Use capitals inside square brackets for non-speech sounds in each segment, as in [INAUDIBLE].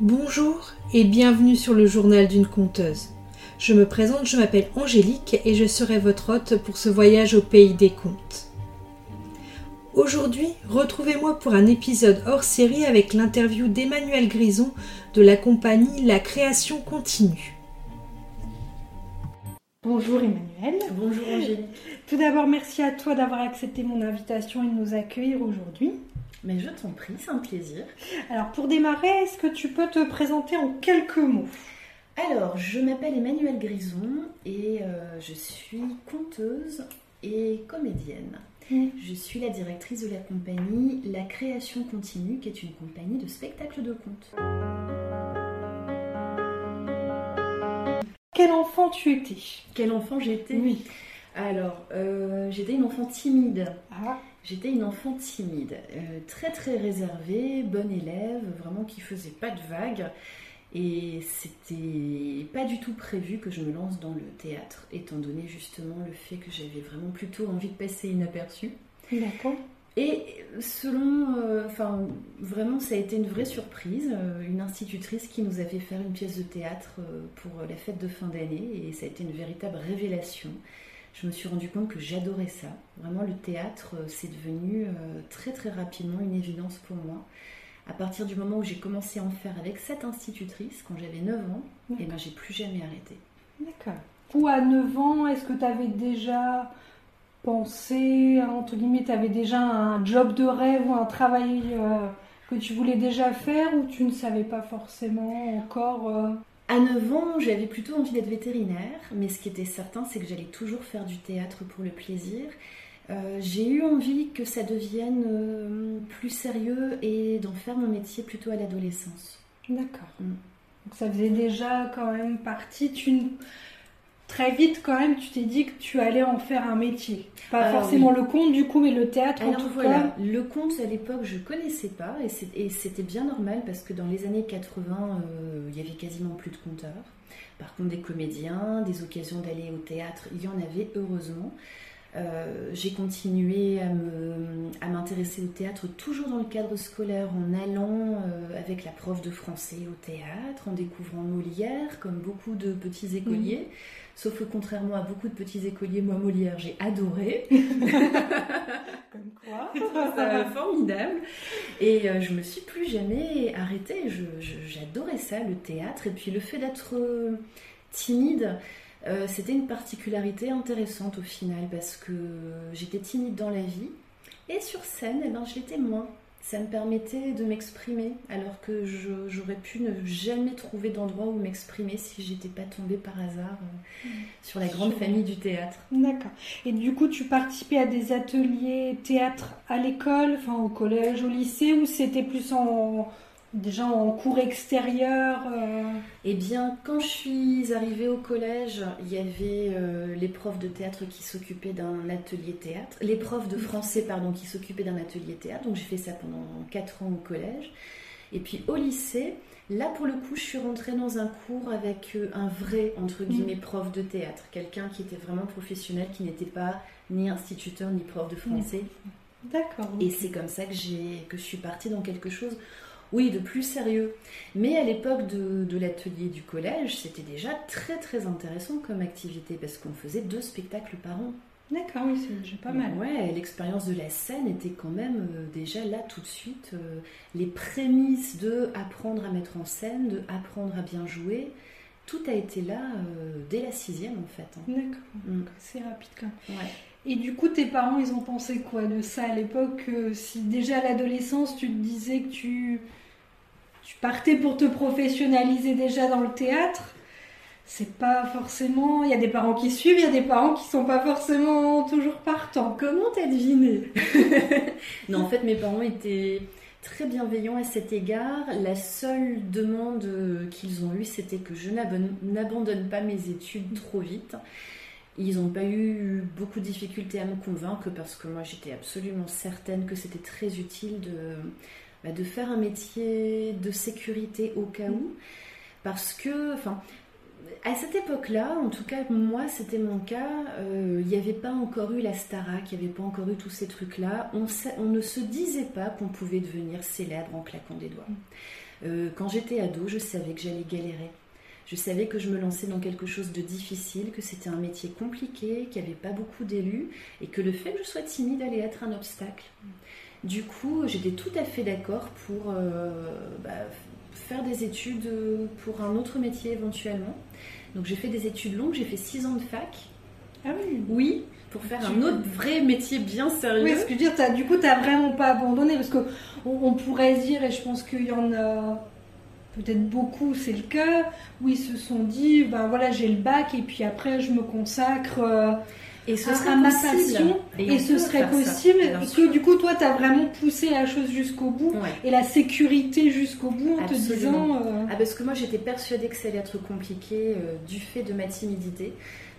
Bonjour et bienvenue sur le journal d'une conteuse. Je me présente, je m'appelle Angélique et je serai votre hôte pour ce voyage au pays des contes. Aujourd'hui, retrouvez-moi pour un épisode hors série avec l'interview d'Emmanuel Grison de la compagnie La Création Continue. Bonjour Emmanuel. Bonjour Angélique. Tout d'abord, merci à toi d'avoir accepté mon invitation et de nous accueillir aujourd'hui. Mais je t'en prie, c'est un plaisir. Alors pour démarrer, est-ce que tu peux te présenter en quelques mots? Alors, je m'appelle Emmanuelle Grison et euh, je suis conteuse et comédienne. Je suis la directrice de la compagnie La Création Continue, qui est une compagnie de spectacles de contes. Quel enfant tu étais? Quel enfant j'étais? Oui. Alors, euh, j'étais une enfant timide. Ah, J'étais une enfant timide, euh, très très réservée, bonne élève, vraiment qui faisait pas de vagues. Et c'était pas du tout prévu que je me lance dans le théâtre, étant donné justement le fait que j'avais vraiment plutôt envie de passer inaperçue. d'accord. Et selon, euh, enfin, vraiment, ça a été une vraie surprise. euh, une institutrice qui nous a fait faire une pièce de théâtre pour la fête de fin d'année, et ça a été une véritable révélation. Je me suis rendu compte que j'adorais ça. Vraiment, le théâtre, euh, c'est devenu euh, très très rapidement une évidence pour moi. À partir du moment où j'ai commencé à en faire avec cette institutrice, quand j'avais 9 ans, et ben j'ai plus jamais arrêté. D'accord. Ou à 9 ans, est-ce que tu avais déjà pensé, entre guillemets, tu avais déjà un job de rêve ou un travail euh, que tu voulais déjà faire ou tu ne savais pas forcément encore euh, À 9 ans, j'avais plutôt envie d'être vétérinaire, mais ce qui était certain, c'est que j'allais toujours faire du théâtre pour le plaisir. Euh, j'ai eu envie que ça devienne euh, plus sérieux et d'en faire mon métier plutôt à l'adolescence. D'accord. Mm. Donc ça faisait déjà quand même partie. Tu très vite quand même, tu t'es dit que tu allais en faire un métier. Pas Ah, forcément oui. le conte du coup, mais le théâtre en tout voilà, cas. le conte à l'époque je connaissais pas et c'était bien normal parce que dans les années 80 euh, il y avait quasiment plus de conteurs. Par contre des comédiens, des occasions d'aller au théâtre, il y en avait heureusement. Euh, j'ai continué à m'intéresser au théâtre toujours dans le cadre scolaire en allant euh, avec la prof de français au théâtre, en découvrant Molière comme beaucoup de petits écoliers. Sauf que contrairement à beaucoup de petits écoliers, moi Molière j'ai adoré. [LAUGHS] Comme quoi. [LAUGHS] ça formidable. Et euh, je me suis plus jamais arrêtée. J'adorais ça, le théâtre. Et puis le fait d'être euh, timide, euh, c'était une particularité intéressante au final parce que j'étais timide dans la vie. Et sur scène, eh ben, je l'étais moins. Ça me permettait de m'exprimer alors que j'aurais pu ne jamais trouver d'endroit où m'exprimer si j'étais pas tombée par hasard euh, sur la grande famille du théâtre. D'accord. Et du coup, tu participais à des ateliers théâtre à l'école, enfin au collège, au lycée, ou c'était plus en déjà en cours extérieur euh, Eh bien, quand je suis arrivée au collège, il y avait euh, les profs de théâtre qui s'occupaient d'un atelier théâtre, les profs de français, pardon, qui s'occupaient d'un atelier théâtre. Donc j'ai fait ça pendant 4 ans au collège. Et puis au lycée, là pour le coup, je suis rentrée dans un cours avec euh, un vrai, entre guillemets, prof de théâtre. Quelqu'un qui était vraiment professionnel, qui n'était pas ni instituteur ni prof de français. D'accord. Et c'est comme ça que, j'ai, que je suis partie dans quelque chose, oui, de plus sérieux. Mais à l'époque de, de l'atelier du collège, c'était déjà très très intéressant comme activité parce qu'on faisait deux spectacles par an. D'accord, oui, c'est déjà pas mal. Ouais, l'expérience de la scène était quand même euh, déjà là tout de suite. euh, les prémices de apprendre à mettre en scène, de apprendre à bien jouer, tout a été là euh, dès la sixième en fait. hein. D'accord. Mm. C'est rapide quand même. Ouais. Et du coup, tes parents, ils ont pensé quoi de ça à l'époque Si déjà à l'adolescence, tu te disais que tu, tu partais pour te professionnaliser déjà dans le théâtre, c'est pas forcément. Il y a des parents qui suivent, il y a des parents qui sont pas forcément toujours partants. Comment t'as deviné [LAUGHS] Non, en fait, mes parents étaient très bienveillants à cet égard. La seule demande euh, qu'ils ont eue, c'était que je n'abandonne pas mes études trop vite. Ils n'ont pas eu beaucoup de difficultés à me convaincre parce que moi, j'étais absolument certaine que c'était très utile de, bah, de faire un métier de sécurité au cas où. Parce que, enfin, à cette époque-là, en tout cas moi c'était mon cas, euh, il n'y avait pas encore eu la Starac, il n'y avait pas encore eu tous ces trucs-là. On, on, ne se disait pas qu'on pouvait devenir célèbre en claquant des doigts. Euh, quand j'étais ado, je savais que j'allais galérer. Je savais que je me lançais dans quelque chose de difficile, que c'était un métier compliqué, qu'il n'y avait pas beaucoup d'élus et que le fait que je sois timide allait être un obstacle. Du coup, j'étais tout à fait d'accord pour euh, bah, faire des études pour un autre métier éventuellement. Donc j'ai fait des études longues, j'ai fait six ans de fac. Ah oui Oui, pour faire un autre vrai métier bien sérieux. Oui, ce que je veux dire, du coup, tu n'as vraiment pas abandonné parce qu'on on pourrait dire, et je pense qu'il y en a peut-être beaucoup, c'est le cas, où ils se sont dit, ben voilà, j'ai le bac et puis après je me consacre. Euh, et ce serait ma passion et, ce serait possible parce que du coup toi tu as vraiment poussé la chose jusqu'au bout et la sécurité jusqu'au bout en te disant euh, ah parce que moi j'étais persuadée que ça allait être compliqué euh, du fait de ma timidité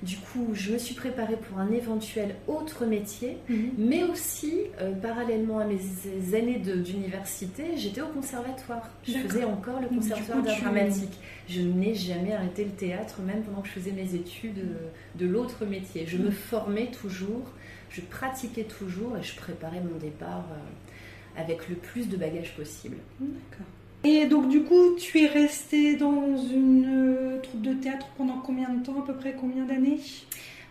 du coup, je me suis préparée pour un éventuel autre métier, mhm. mais aussi, euh, parallèlement à mes années d'université, j'étais au conservatoire. Je faisais encore le conservatoire d'art dramatique. Je n'ai jamais arrêté le théâtre, même pendant que je faisais mes études euh, de l'autre métier. Je me mhm. formais toujours, je pratiquais toujours et je préparais mon départ euh, avec le plus de bagages possible. D'accord. Et donc du coup, tu es resté dans une euh, troupe de théâtre pendant combien de temps, à peu près combien d'années?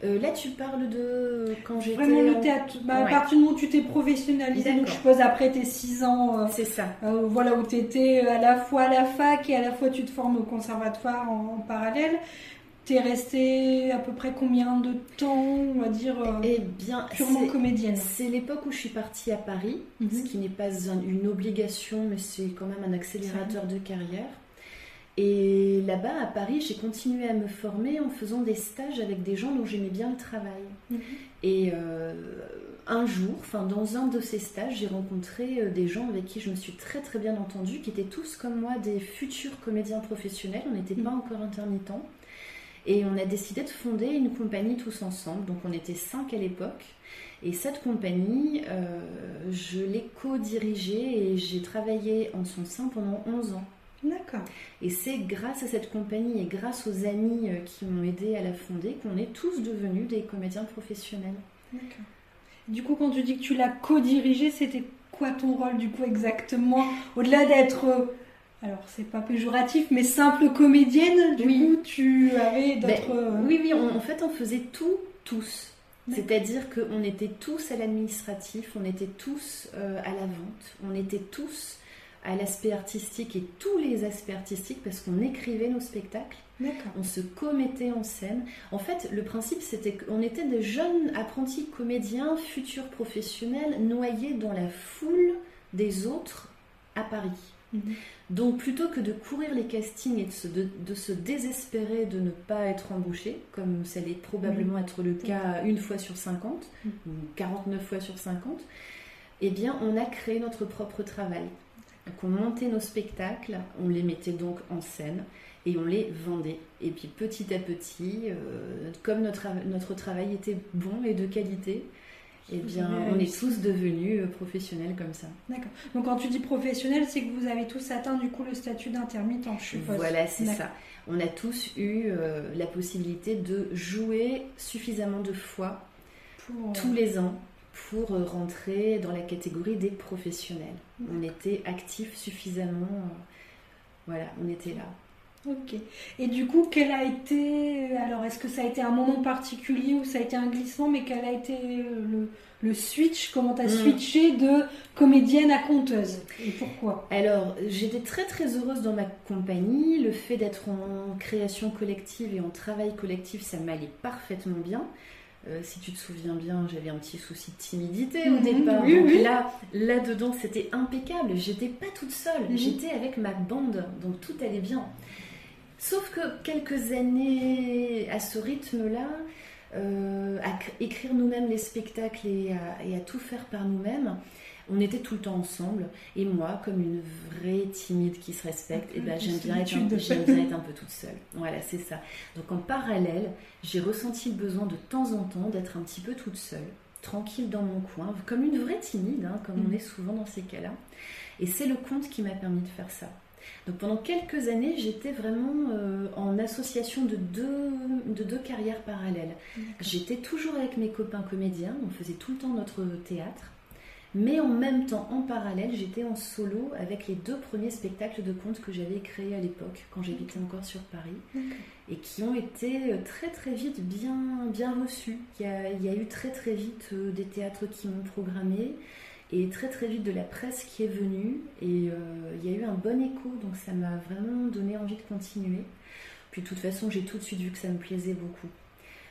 Euh, là, tu parles de quand j'étais. Vraiment le théâtre. Bah, À partir du moment où tu t'es professionnalisé, donc je suppose après tes 6 ans. Euh, C'est ça. voilà, où tu étais à la fois à la fac et à la fois tu te formes au conservatoire en parallèle. T'es restée à peu près combien de temps, on va dire, euh, eh bien, purement comédienne C'est l'époque où je suis partie à Paris, mhm. ce qui n'est pas une obligation, mais c'est quand même un accélérateur de carrière. Et là-bas, à Paris, j'ai continué à me former en faisant des stages avec des gens dont j'aimais bien le travail. Mhm. Et euh, un jour, enfin dans un de ces stages, j'ai rencontré euh, des gens avec qui je me suis très très bien entendue, qui étaient tous comme moi des futurs comédiens professionnels. On n'était pas mhm. encore intermittents. Et on a décidé de fonder une compagnie tous ensemble. Donc on était cinq à l'époque. Et cette compagnie, euh, je l'ai co-dirigée et j'ai travaillé en son sein pendant 11 ans. D'accord. Et c'est grâce à cette compagnie et grâce aux amis euh, qui m'ont aidé à la fonder qu'on est tous devenus des comédiens professionnels. D'accord. Du coup, quand tu dis que tu l'as co-dirigée, c'était quoi ton rôle du coup exactement? Au-delà d'être alors c'est pas péjoratif, mais simple comédienne, du coup tu avais ben, d'autres... Euh, oui, oui, en fait on faisait tout, tous. C'est-à-dire qu'on était tous à l'administratif, on était tous euh, à la vente, on était tous à l'aspect artistique et tous les aspects artistiques parce qu'on écrivait nos spectacles. On se commettait en scène. En fait, le principe, c'était qu'on était des jeunes apprentis comédiens, futurs professionnels, noyés dans la foule des autres à Paris. Mhm. Donc plutôt que de courir les castings et de se, désespérer de ne pas être embauché, comme ça allait probablement être le cas une fois sur 50, mhm. ou 49 fois sur 50, eh bien on a créé notre propre travail. Donc on montait nos spectacles, on les mettait donc en scène et on les vendait. Et puis petit à petit, euh, comme notre, notre travail était bon et de qualité, eh bien, on est tous devenus euh, professionnels comme ça. D'accord. Donc, quand tu dis professionnel, c'est que vous avez tous atteint du coup le statut d'intermittent, je suppose. Voilà, c'est ça. On a tous eu euh, la possibilité de jouer suffisamment de fois pour... tous les ans pour euh, rentrer dans la catégorie des professionnels. On était actifs suffisamment. voilà, on était là. Ok. Et du coup, quel a été. Alors, est-ce que ça a été un moment particulier ou ça a été un glissement, mais quel a été le, le switch? Comment tu as hmm. switché de comédienne à conteuse? Et pourquoi? Alors, j'étais très très heureuse dans ma compagnie. Le fait d'être en création collective et en travail collectif, ça m'allait parfaitement bien. Euh, si tu te souviens bien, j'avais un petit souci de timidité au mhm. départ. Oui, donc là, là-dedans, c'était impeccable. J'étais pas toute seule, mhm. j'étais avec ma bande, donc tout allait bien. Sauf que quelques années à ce rythme-là, euh, à écrire nous-mêmes les spectacles et à, tout faire par nous-mêmes, on était tout le temps ensemble. Et moi, comme une vraie timide qui se respecte, et eh ben, j'aime bien, être un, être un peu toute seule. Voilà, c'est ça. Donc en parallèle, j'ai ressenti le besoin de temps en temps d'être un petit peu toute seule, tranquille dans mon coin, comme une vraie timide, hein, comme on mm. est souvent dans ces cas-là. Et c'est le conte qui m'a permis de faire ça. Donc pendant quelques années, j'étais vraiment euh, en association de deux, de deux carrières parallèles. J'étais toujours avec mes copains comédiens, on faisait tout le temps notre théâtre. Mais en même temps, en parallèle, j'étais en solo avec les deux premiers spectacles de contes que j'avais créés à l'époque, quand j'habitais encore sur Paris, et qui ont été euh, très très vite bien, bien reçus. Il y, a, il y a eu très très vite euh, des théâtres qui m'ont programmé, et très très vite de la presse qui est venue, et euh, il y a eu un bon écho, donc ça m'a vraiment donné envie de continuer. Puis de toute façon, j'ai tout de suite vu que ça me plaisait beaucoup.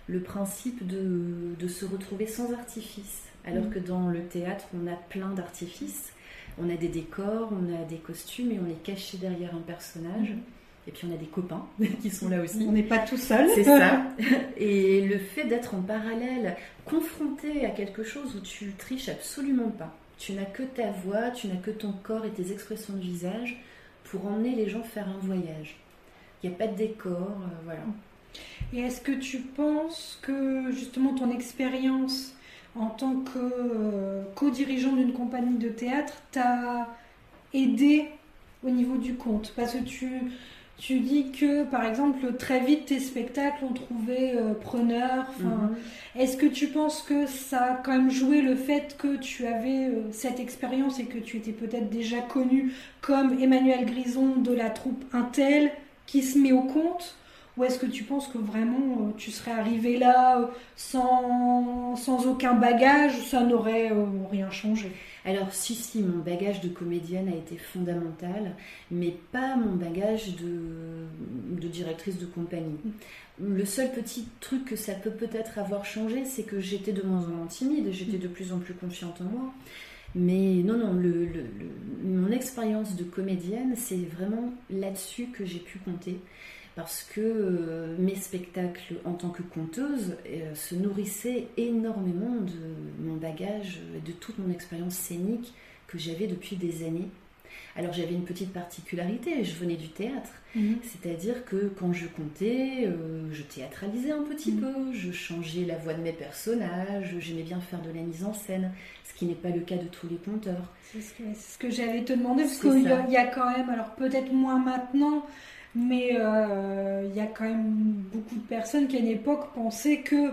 Le principe de, de se retrouver sans artifice alors que dans le théâtre, on a plein d'artifices. On a des décors, on a des costumes et on est caché derrière un personnage. Mhm. Et puis on a des copains [LAUGHS] qui sont là aussi. On n'est pas tout seul. C'est ça. [LAUGHS] Et le fait d'être en parallèle, confronté à quelque chose où tu triches absolument pas. Tu n'as que ta voix, tu n'as que ton corps et tes expressions de visage pour emmener les gens faire un voyage. Il n'y a pas de décor, euh, voilà. Et est-ce que tu penses que justement ton expérience en tant que euh, co-dirigeant d'une compagnie de théâtre, t'a aidé au niveau du compte Parce que tu, tu dis que, par exemple, très vite, tes spectacles ont trouvé euh, preneur. Mhm. Est-ce que tu penses que ça a quand même joué le fait que tu avais euh, cette expérience et que tu étais peut-être déjà connu comme Emmanuel Grison de la troupe Intel qui se met au compte? Ou est-ce que tu penses que vraiment euh, tu serais arrivé là sans, sans aucun bagage, ça n'aurait rien changé? Alors si, si, mon bagage de comédienne a été fondamental, mais pas mon bagage de, directrice de compagnie. Le seul petit truc que ça peut peut-être avoir changé, c'est que j'étais de moins en moins timide, j'étais de plus en plus confiante en moi. Mais non, non, mon expérience de comédienne, c'est vraiment là-dessus que j'ai pu compter parce que euh, mes spectacles en tant que conteuse euh, se nourrissaient énormément de mon bagage, de toute mon expérience scénique que j'avais depuis des années. Alors j'avais une petite particularité, je venais du théâtre, mhm. c'est-à-dire que quand je comptais, euh, je théâtralisais un petit mhm. peu, je changeais la voix de mes personnages, j'aimais bien faire de la mise en scène, ce qui n'est pas le cas de tous les conteurs. C'est ce que, j'allais te demander, parce qu'il y, a quand même, alors peut-être moins maintenant, mais euh, il y a quand même beaucoup de personnes qui à une époque pensaient que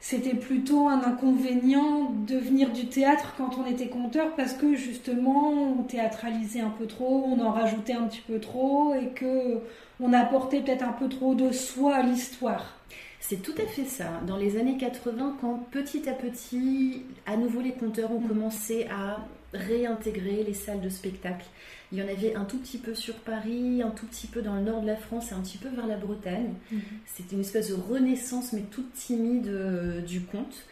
c'était plutôt un inconvénient de venir du théâtre quand on était conteur parce que justement on théâtralisait un peu trop, on en rajoutait un petit peu trop et que on apportait peut-être un peu trop de soi à l'histoire. C'est tout à fait ça. Dans les années 80, quand petit à petit, à nouveau les conteurs ont mm. commencé à réintégrer les salles de spectacle, il y en avait un tout petit peu sur Paris, un tout petit peu dans le nord de la France et un petit peu vers la Bretagne. Mhm. C'était une espèce de renaissance, mais toute timide euh, du conte.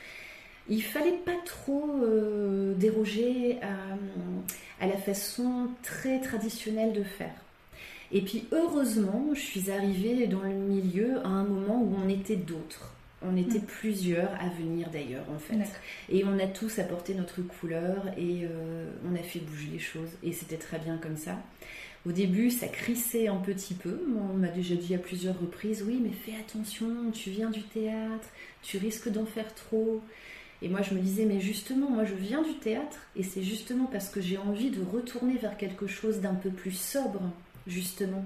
Il fallait pas trop euh, déroger à, à, la façon très traditionnelle de faire. Et puis heureusement, je suis arrivée dans le milieu à un moment où on était d'autres. On était mm. plusieurs à venir d'ailleurs en fait. Et on a tous apporté notre couleur et euh, on a fait bouger les choses. Et c'était très bien comme ça. Au début, ça crissait un petit peu. On m'a déjà dit à plusieurs reprises, oui, mais fais attention, tu viens du théâtre, tu risques d'en faire trop. Et moi, je me disais, mais justement, moi, je viens du théâtre, et c'est justement parce que j'ai envie de retourner vers quelque chose d'un peu plus sobre, justement,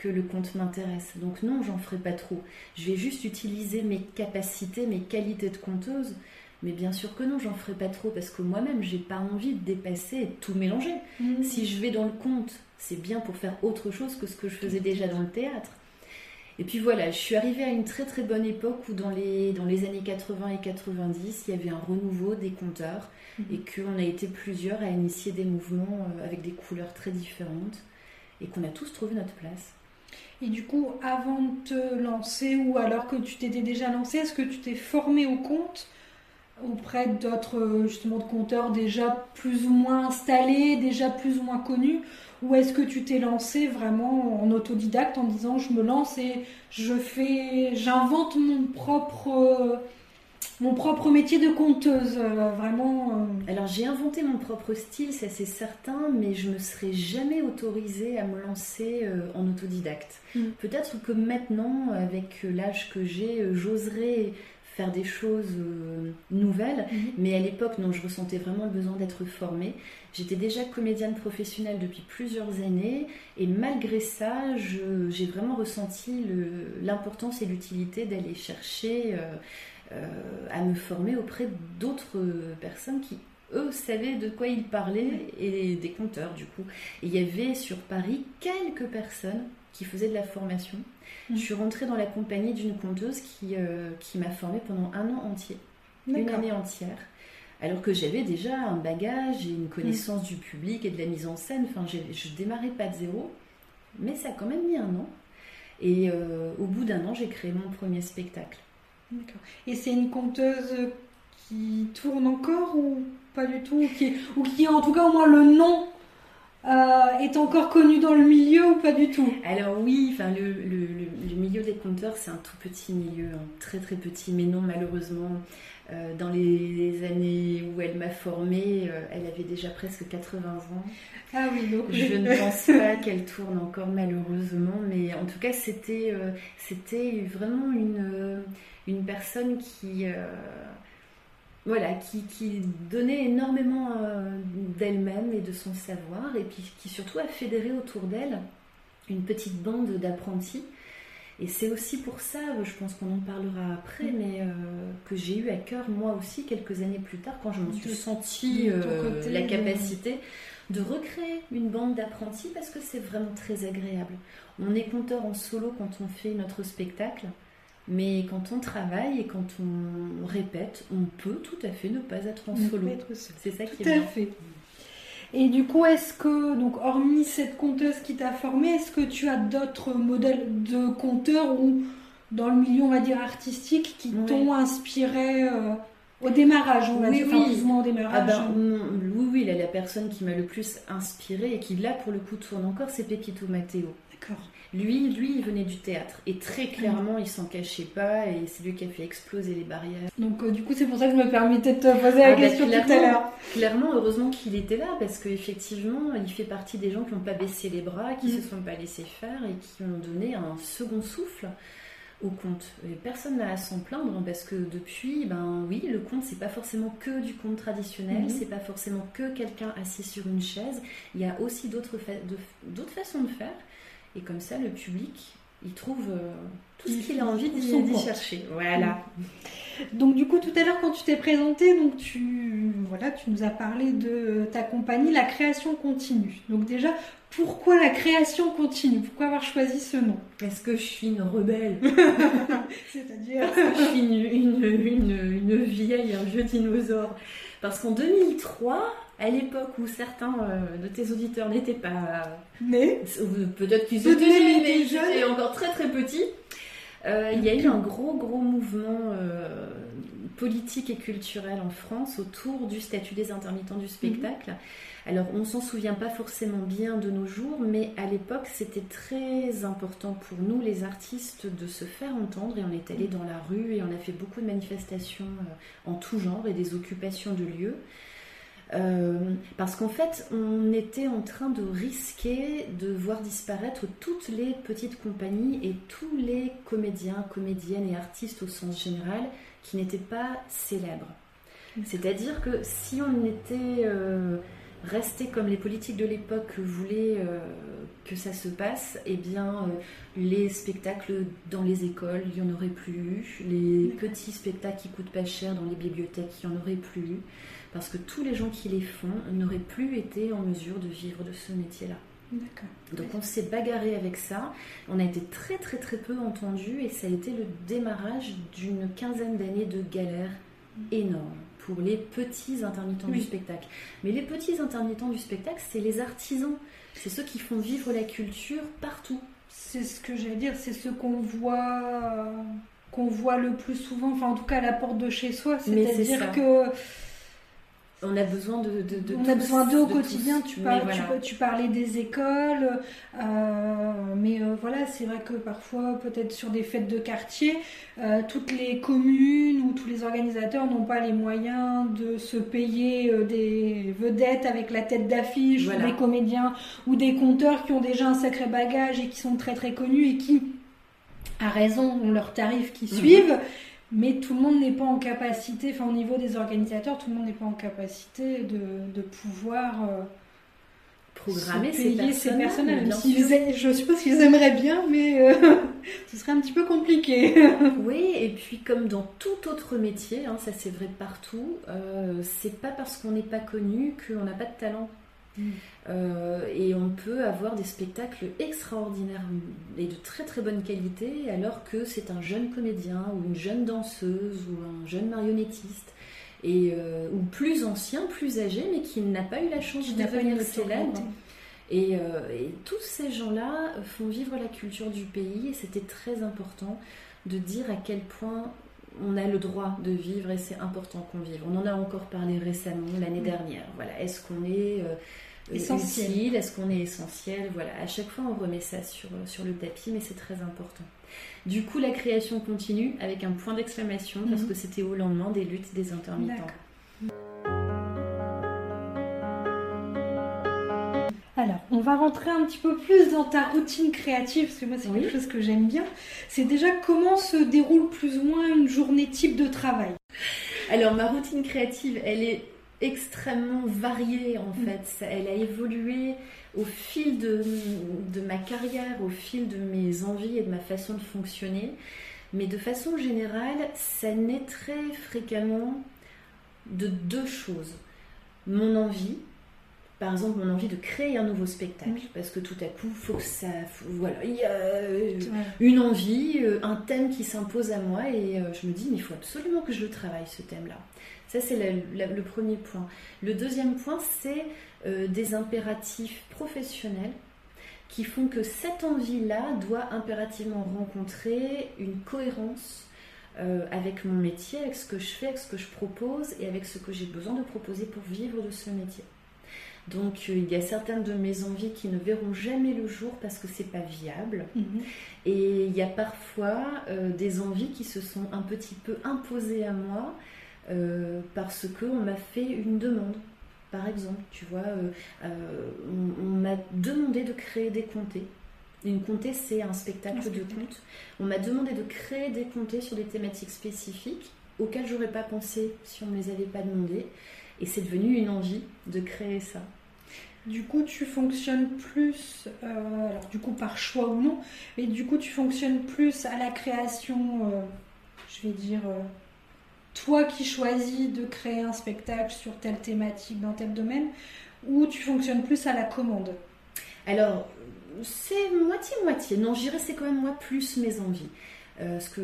que le conte m'intéresse. Donc non, j'en ferai pas trop. Je vais juste utiliser mes capacités, mes qualités de conteuse. Mais bien sûr que non, j'en ferai pas trop parce que moi-même, j'ai pas envie de dépasser et de tout mélanger. Mmh. Si je vais dans le conte, c'est bien pour faire autre chose que ce que je faisais déjà dans le théâtre. Et puis voilà, je suis arrivée à une très très bonne époque où dans les, dans les années 80 et 90, il y avait un renouveau des conteurs mmh. et qu'on a été plusieurs à initier des mouvements euh, avec des couleurs très différentes et qu'on a tous trouvé notre place. Et du coup, avant de te lancer ou alors que tu t'étais déjà lancé, est-ce que tu t'es formé au compte auprès d'autres justement de compteurs déjà plus ou moins installés, déjà plus ou moins connus? Ou est-ce que tu t'es lancé vraiment en autodidacte en disant je me lance et je fais j'invente mon propre mon propre métier de conteuse, euh, vraiment. Euh. Alors j'ai inventé mon propre style, ça c'est certain, mais je ne me serais jamais autorisée à me lancer euh, en autodidacte. Mm. Peut-être que maintenant, avec l'âge que j'ai, j'oserais faire des choses nouvelles. Mhm. Mais à l'époque, non, je ressentais vraiment le besoin d'être formée. J'étais déjà comédienne professionnelle depuis plusieurs années et malgré ça, je- j'ai vraiment ressenti l'importance et l'utilité d'aller chercher à me former auprès d'autres personnes qui, eux, savaient de quoi ils parlaient et des conteurs du coup. Et il y avait sur Paris quelques personnes qui faisaient de la formation. Mhm. Je suis rentrée dans la compagnie d'une conteuse qui, euh, qui m'a formée pendant un an entier une année entière. Alors que j'avais déjà un bagage et une Mm. connaissance du public et de la mise en scène. Enfin, je démarrais pas de zéro, mais ça a quand même mis un an. Et euh, au bout d'un an, j'ai créé mon premier spectacle. Et c'est une conteuse qui tourne encore ou pas du tout ou qui, ou qui en tout cas au moins le nom euh, est encore connu dans le milieu ou pas du tout? Alors oui, le, le- des c'est un tout petit milieu, hein, très très petit, mais non malheureusement. euh, dans les années où elle m'a formée, euh, elle avait déjà presque 80 ans. Ah oui, donc Je ne pense [LAUGHS] pas qu'elle tourne encore malheureusement, mais en tout cas c'était euh, c'était vraiment une, une personne qui voilà qui, qui donnait énormément euh, d'elle-même et de son savoir et puis qui surtout a fédéré autour d'elle une petite bande d'apprentis. Et c'est aussi pour ça, je pense qu'on en parlera après, mais euh, que j'ai eu à cœur moi aussi quelques années plus tard quand je m'en suis sentie euh, côté, la capacité de recréer une bande d'apprentis parce que c'est vraiment très agréable. On est conteur en solo quand on fait notre spectacle, mais quand on travaille et quand on répète, on peut tout à fait ne pas être en On solo. C'est ça qui Tout est à bien. fait. Et du coup, est-ce que, donc, hormis cette conteuse qui t'a formé, est-ce que tu as d'autres modèles de conteurs ou dans le milieu, on va dire, artistique qui t'ont inspiré euh, au démarrage, on va Oui, dire, oui. enfin, au Ah démarrage ben, non, oui, oui, là, la personne qui m'a le plus inspirée et qui là pour le coup tourne encore, c'est Pepito Matteo. Lui, lui, il venait du théâtre et très clairement, il s'en cachait pas et c'est lui qui a fait exploser les barrières. Donc, euh, du coup, c'est pour ça que je me permettais de te poser la Ah, bah, question tout à clairement. l'heure. Clairement, heureusement qu'il était là parce qu'effectivement, il fait partie des gens qui n'ont pas baissé les bras, qui Mm. se sont pas laissés faire et qui ont donné un second souffle au conte. Et personne n'a à s'en plaindre parce que depuis, ben oui, le conte c'est pas forcément que du conte traditionnel, Mhm. c'est pas forcément que quelqu'un assis sur une chaise. Il y a aussi d'autres fa- de- d'autres façons de faire. Et comme ça, le public, il trouve euh, tout ce Il- qu'il a envie d'y chercher. Voilà. Donc du coup tout à l'heure quand tu t'es présenté, donc tu voilà, tu nous as parlé de ta compagnie La Création Continue. Donc déjà, pourquoi la création continue? Pourquoi avoir choisi ce nom? Est-ce que je suis une rebelle [LAUGHS] [LAUGHS] C'est-à-dire je suis une, une, une- une vieille, un vieux dinosaure. Parce qu'en 2003, à l'époque où certains euh, de tes auditeurs n'étaient pas. ou Peut-être qu'ils étaient, mais ils jeunes. étaient encore très très petits. Euh, il y a eu un gros gros mouvement euh, politique et culturel en France autour du statut des intermittents du spectacle. Alors on s'en souvient pas forcément bien de nos jours, mais à l'époque c'était très important pour nous les artistes de se faire entendre et on est allé dans la rue et on a fait beaucoup de manifestations euh, en tout genre et des occupations de lieux. Euh, parce qu'en fait, on était en train de risquer de voir disparaître toutes les petites compagnies et tous les comédiens, comédiennes et artistes au sens général qui n'étaient pas célèbres. C'est-à-dire que si on était euh, resté comme les politiques de l'époque voulaient euh, que ça se passe, eh bien, euh, les spectacles dans les écoles, il n'y en aurait plus eu. Les petits spectacles qui coûtent pas cher dans les bibliothèques, il n'y en aurait plus eu parce que tous les gens qui les font n'auraient plus été en mesure de vivre de ce métier-là. Donc on s'est bagarré avec ça, on a été très très très peu entendu et ça a été le démarrage d'une quinzaine d'années de galères énormes pour les petits intermittents Oui. du spectacle. Mais les petits intermittents du spectacle, c'est les artisans, c'est ceux qui font vivre la culture partout. C'est ce que j'allais dire, c'est ce qu'on voit qu'on voit le plus souvent, enfin en tout cas à la porte de chez soi, c'est-à-dire que On a besoin de, de, de on a besoin d'eux au de quotidien. Tu, parles- voilà. tu, tu parlais des écoles, euh, mais euh, voilà, c'est vrai que parfois, peut-être sur des fêtes de quartier, euh, toutes les communes ou tous les organisateurs n'ont pas les moyens de se payer des vedettes avec la tête d'affiche, Voilà. ou des comédiens ou des conteurs qui ont déjà un sacré bagage et qui sont très très connus et qui, à raison, ont leurs tarifs qui Mhm. suivent. Mais tout le monde n'est pas en capacité, enfin au niveau des organisateurs, tout le monde n'est pas en capacité de, de pouvoir programmer ces personnes. je suppose qu'ils aimeraient bien, mais euh, [LAUGHS] ce serait un petit peu compliqué. [LAUGHS] oui, et puis comme dans tout autre métier, hein, ça c'est vrai partout, euh, c'est pas parce qu'on n'est pas connu qu'on n'a pas de talent. Euh, et on peut avoir des spectacles extraordinaires et de très très bonne qualité alors que c'est un jeune comédien ou une jeune danseuse ou un jeune marionnettiste et, euh, ou plus ancien, plus âgé, mais qui n'a pas eu la chance de devenir célèbre. Et, euh, et, tous ces gens-là font vivre la culture du pays et c'était très important de dire à quel point on a le droit de vivre et c'est important qu'on vive. On en a encore parlé récemment l'année dernière. Voilà, est-ce qu'on est, euh, essentiel, est-ce qu'on est essentiel? Voilà, à chaque fois on remet ça sur, sur le tapis, mais c'est très important. Du coup, la création continue avec un point d'exclamation parce mhm. que c'était au lendemain des luttes des intermittents. Alors, on va rentrer un petit peu plus dans ta routine créative, parce que moi, c'est quelque chose que j'aime bien. C'est déjà comment se déroule plus ou moins une journée type de travail? Alors, ma routine créative, elle est extrêmement variée en mm. fait. Elle a évolué au fil de, ma carrière, au fil de mes envies et de ma façon de fonctionner. Mais de façon générale, ça naît très fréquemment de deux choses. Mon envie, par exemple, mon envie de créer un nouveau spectacle, parce que tout à coup, faut que ça, voilà, il y a euh, une envie, euh, un thème qui s'impose à moi, et euh, je me dis, mais il faut absolument que je le travaille ce thème-là. Ça, c'est le premier point. Le deuxième point, c'est euh, des impératifs professionnels qui font que cette envie-là doit impérativement rencontrer une cohérence euh, avec mon métier, avec ce que je fais, avec ce que je propose et avec ce que j'ai besoin de proposer pour vivre de ce métier. Donc euh, il y a certaines de mes envies qui ne verront jamais le jour parce que c'est pas viable. Mhm. Et il y a parfois des envies qui se sont un petit peu imposées à moi euh, parce qu'on m'a fait une demande. Par exemple, tu vois, euh, euh, on, m'a demandé de créer des comtés. Une comté, c'est un spectacle de contes. On m'a demandé de créer des comtés sur des thématiques spécifiques auxquelles j'aurais pas pensé si on ne me les avait pas demandées. Et c'est devenu une envie de créer ça. Du coup, tu fonctionnes plus, alors du coup par choix ou non, mais du coup tu fonctionnes plus à la création, je vais dire, toi qui choisis de créer un spectacle sur telle thématique dans tel domaine, ou tu fonctionnes plus à la commande? Alors, c'est moitié-moitié. Non, je dirais c'est quand même moi plus mes envies. Euh, parce que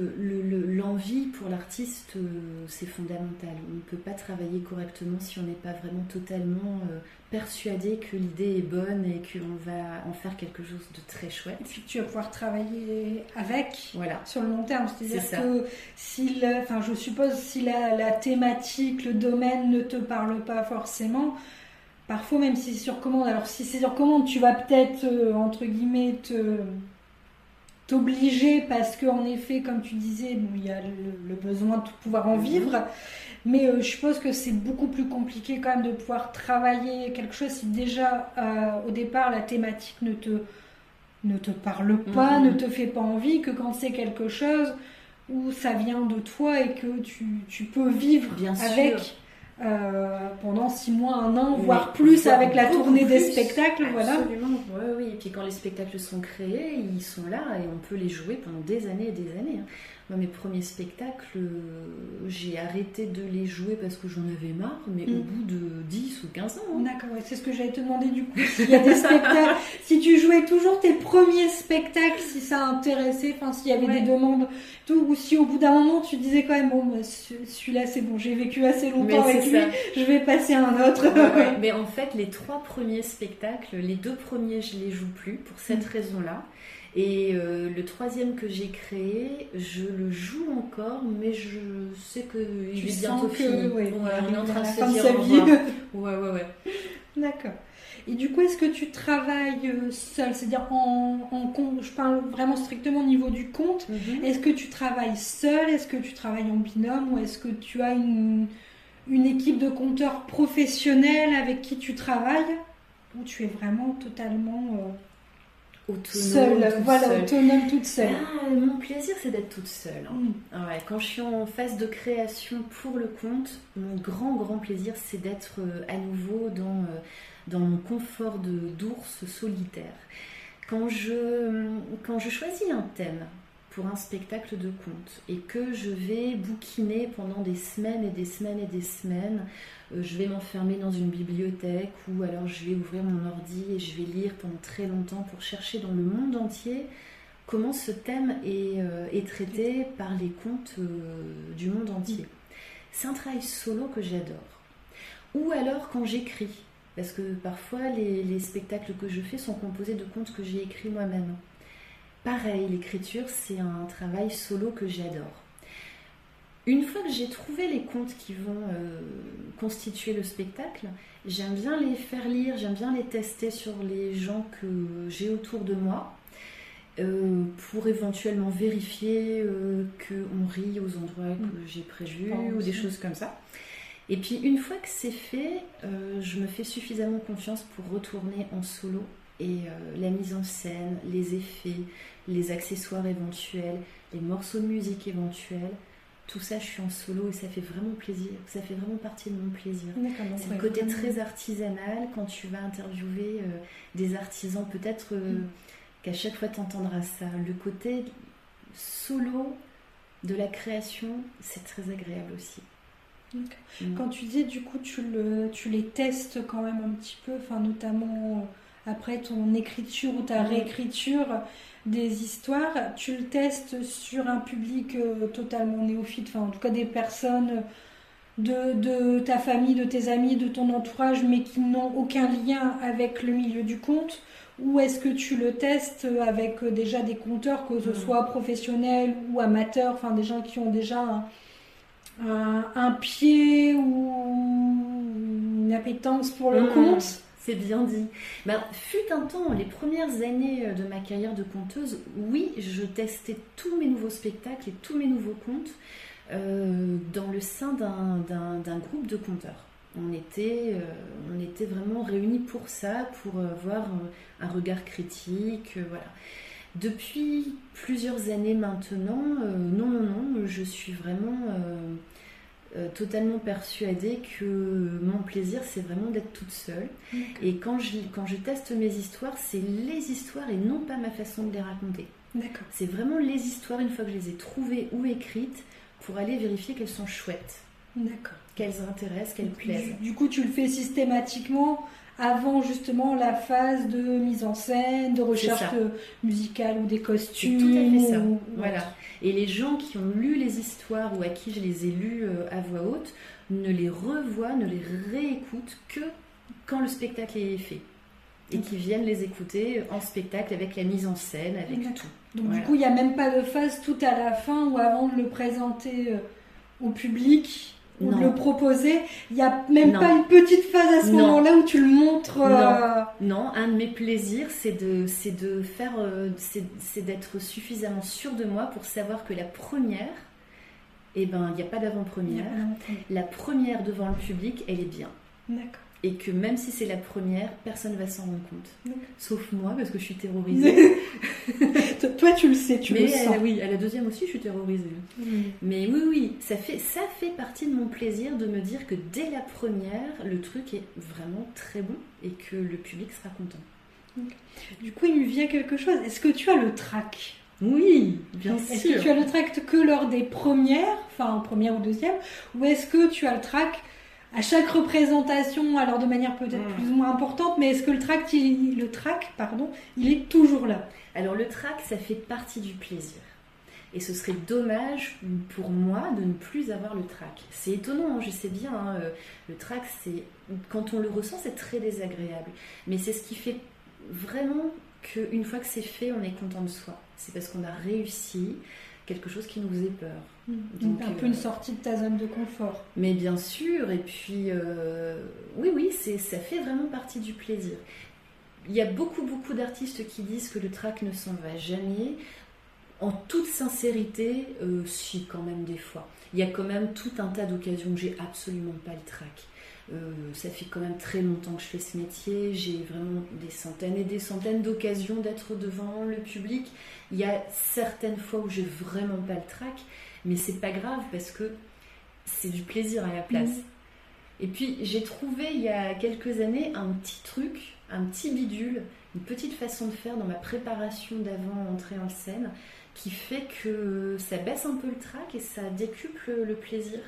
l'envie pour l'artiste, euh, c'est fondamental. On ne peut pas travailler correctement si on n'est pas vraiment totalement euh, persuadé que l'idée est bonne et qu'on va en faire quelque chose de très chouette. Et puis tu vas pouvoir travailler avec voilà. sur le long terme. C'est-à-dire que si, enfin, je suppose, si la, la, thématique, le domaine ne te parle pas forcément, parfois même si c'est sur commande, alors si c'est sur commande, tu vas peut-être, entre guillemets, te t'obliger parce que en effet, comme tu disais, il y a le, besoin de pouvoir en mhm. vivre. Mais euh, je suppose que c'est beaucoup plus compliqué quand même de pouvoir travailler quelque chose si déjà euh, au départ la thématique ne te, ne te parle pas, mhm. ne te fait pas envie, que quand c'est quelque chose où ça vient de toi et que tu, tu peux vivre Bien avec. Euh, pendant six mois, un an, voire plus avec la tournée des spectacles. Voilà. Absolument, oui. Et puis quand les spectacles sont créés, ils sont là et on peut les jouer pendant des années et des années. Moi, mes premiers spectacles, euh, j'ai arrêté de les jouer parce que j'en avais marre, mais au mm. bout de 10 ou 15 ans. Hein. D'accord, c'est ce que j'allais te demander du coup. S'il y a des [LAUGHS] spectacles, si tu jouais toujours tes premiers spectacles, si ça intéressait, enfin s'il y avait des demandes, tout, ou si au bout d'un moment tu disais quand même, bon, bah, celui-là c'est bon, j'ai vécu assez longtemps avec lui, je vais passer à un autre. mais en fait, les trois premiers spectacles, les deux premiers, je les joue plus pour cette mm. raison-là. Et euh, le troisième que j'ai créé, je le joue encore, mais je sais qu'il est bientôt fini. Ouais, il est en train de se dire sa vie. [LAUGHS] ouais, ouais, ouais. D'accord. Et du coup, est-ce que tu travailles euh, seul C'est-à-dire, en, en, je parle vraiment strictement au niveau du compte. Mhm. Est-ce que tu travailles seul? Est-ce que tu travailles en binôme? Ou est-ce que tu as une, une équipe de compteurs professionnels avec qui tu travailles? Ou tu es vraiment totalement... Euh, autonome. Seule, toute voilà, seule. autonome toute seule. Ah, mon plaisir, c'est d'être toute seule. hein. Mm. Ah ouais, quand je suis en phase de création pour le compte, mon grand, grand plaisir, c'est d'être euh, à nouveau dans, euh, dans mon confort d'ours solitaire. Quand je, quand je choisis un thème pour un spectacle de conte et que je vais bouquiner pendant des semaines et des semaines et des semaines, je vais m'enfermer dans une bibliothèque ou alors je vais ouvrir mon ordi et je vais lire pendant très longtemps pour chercher dans le monde entier comment ce thème est, euh, traité par les contes euh, du monde entier. C'est un travail solo que j'adore. Ou alors quand j'écris, parce que parfois les spectacles que je fais sont composés de contes que j'ai écrits moi-même. Pareil, l'écriture, c'est un travail solo que j'adore. Une fois que j'ai trouvé les contes qui vont euh, constituer le spectacle, j'aime bien les faire lire, j'aime bien les tester sur les gens que j'ai autour de moi, euh, pour éventuellement vérifier euh, qu'on rit aux endroits que j'ai prévus ou des choses comme ça. Et puis une fois que c'est fait, euh, je me fais suffisamment confiance pour retourner en solo et la mise en scène, les effets, les accessoires éventuels, les morceaux de musique éventuels, tout ça je suis en solo et ça fait vraiment plaisir, ça fait vraiment partie de mon plaisir. C'est le côté vraiment. très artisanal quand tu vas interviewer euh, des artisans, peut-être euh, Mm. qu'à chaque fois tu entendras ça. Le côté solo de la création, c'est très agréable aussi. Mm. Quand tu dis du coup tu, le, tu les testes quand même un petit peu, enfin notamment euh, après ton écriture ou ta réécriture des histoires, tu le testes sur un public euh, totalement néophyte, enfin en tout cas des personnes de, de ta famille, de tes amis, de ton entourage, mais qui n'ont aucun lien avec le milieu du conte ou est-ce que tu le testes avec euh, déjà des conteurs, que ce Mhm. soit professionnels ou amateurs, enfin des gens qui ont déjà un, un, un pied ou une appétence pour le Mmh. conte? C'est bien dit. Ben, fut un temps, les premières années euh, de ma carrière de conteuse, oui, je testais tous mes nouveaux spectacles et tous mes nouveaux contes euh, dans le sein d'un- groupe de conteurs. On était, euh, on était vraiment réunis pour ça, pour avoir un, regard critique, voilà. Depuis plusieurs années maintenant, non, non, non, je suis vraiment euh, totalement persuadée que mon plaisir, c'est vraiment d'être toute seule. Et quand je, quand je teste mes histoires, c'est les histoires et non pas ma façon de les raconter. D'accord. C'est vraiment les histoires, une fois que je les ai trouvées ou écrites, pour aller vérifier qu'elles sont chouettes, D'accord. qu'elles intéressent, qu'elles plaisent. Du, du coup, tu le fais systématiquement avant justement la phase de mise en scène, de recherche musicale ou des costumes. tout à fait ça. ou- Voilà. Et les gens qui ont lu les histoires ou à qui je les ai lues euh, à voix haute ne les revoient, ne les réécoutent que quand le spectacle est fait. Et qui viennent les écouter en spectacle avec la mise en scène, avec tout. Donc Voilà. du coup, il n'y a même pas de phase tout à la fin ou avant de le présenter euh, au public ou Non. de le proposer. Il n'y a même Non. pas une petite phase à ce moment-là où tu le montres. euh, Non, un de mes plaisirs, c'est de, c'est de faire, euh, c'est, c'est d'être suffisamment sûr de moi pour savoir que la première, eh ben, il n'y a pas d'avant-première. La première devant le public, elle est bien. D'accord. Et que même si c'est la première, personne ne va s'en rendre compte. Sauf moi, parce que je suis terrorisée. [LAUGHS] Toi, tu le sais, tu Mais le à sens. la- oui, à la deuxième aussi, je suis terrorisée. Mais oui, oui, ça fait, ça fait partie de mon plaisir de me dire que dès la première, le truc est vraiment très bon et que le public sera content. Du coup, il me vient quelque chose. Est-ce que tu as le trac? Oui, bien Donc, Est-ce sûr. que tu as le trac que lors des premières, enfin en première ou deuxième, ou est-ce que tu as le trac à chaque représentation, alors de manière peut-être Mm. plus ou moins importante, mais est-ce que le trac, il, le pardon, il est toujours là? Alors le trac, ça fait partie du plaisir. Et ce serait dommage pour moi de ne plus avoir le trac. C'est étonnant, hein, je sais bien. hein, euh, le trac, c'est quand on le ressent, c'est très désagréable. Mais c'est ce qui fait vraiment qu'une fois que c'est fait, on est content de soi. C'est parce qu'on a réussi quelque chose qui nous faisait peur. Donc, Donc, un peu euh, une sortie de ta zone de confort. Mais bien sûr, et puis euh, oui, oui, c'est, ça fait vraiment partie du plaisir. Il y a beaucoup, beaucoup d'artistes qui disent que le trac ne s'en va jamais. En toute sincérité, euh, si, quand même, des fois. Il y a quand même tout un tas d'occasions où j'ai absolument pas le trac. ça fait quand même très longtemps que je fais ce métier. J'ai vraiment des centaines et des centaines d'occasions d'être devant le public. Il y a certaines fois où j'ai vraiment pas le trac, mais c'est pas grave parce que c'est du plaisir à la place. Mmh. Et puis j'ai trouvé il y a quelques années un petit truc, un petit bidule, une petite façon de faire dans ma préparation d'avant entrée en scène qui fait que ça baisse un peu le trac et ça décuple le plaisir.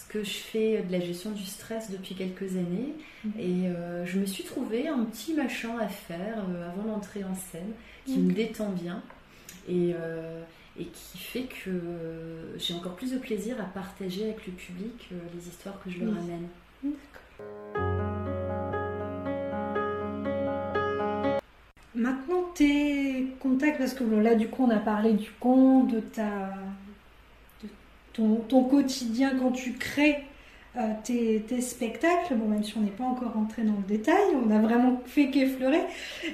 Parce que je fais de la gestion du stress depuis quelques années mmh. et euh, je me suis trouvé un petit machin à faire euh, avant d'entrer en scène qui me détend bien. Et, euh, et qui fait que j'ai encore plus de plaisir à partager avec le public les histoires que je leur amène. Maintenant, tes contacts, parce que là, du coup, on a parlé du conte, de ta, ton, ton, quotidien quand tu crées euh, tes, spectacles, bon, même si on n'est pas encore entré dans le détail, on a vraiment fait qu'effleurer,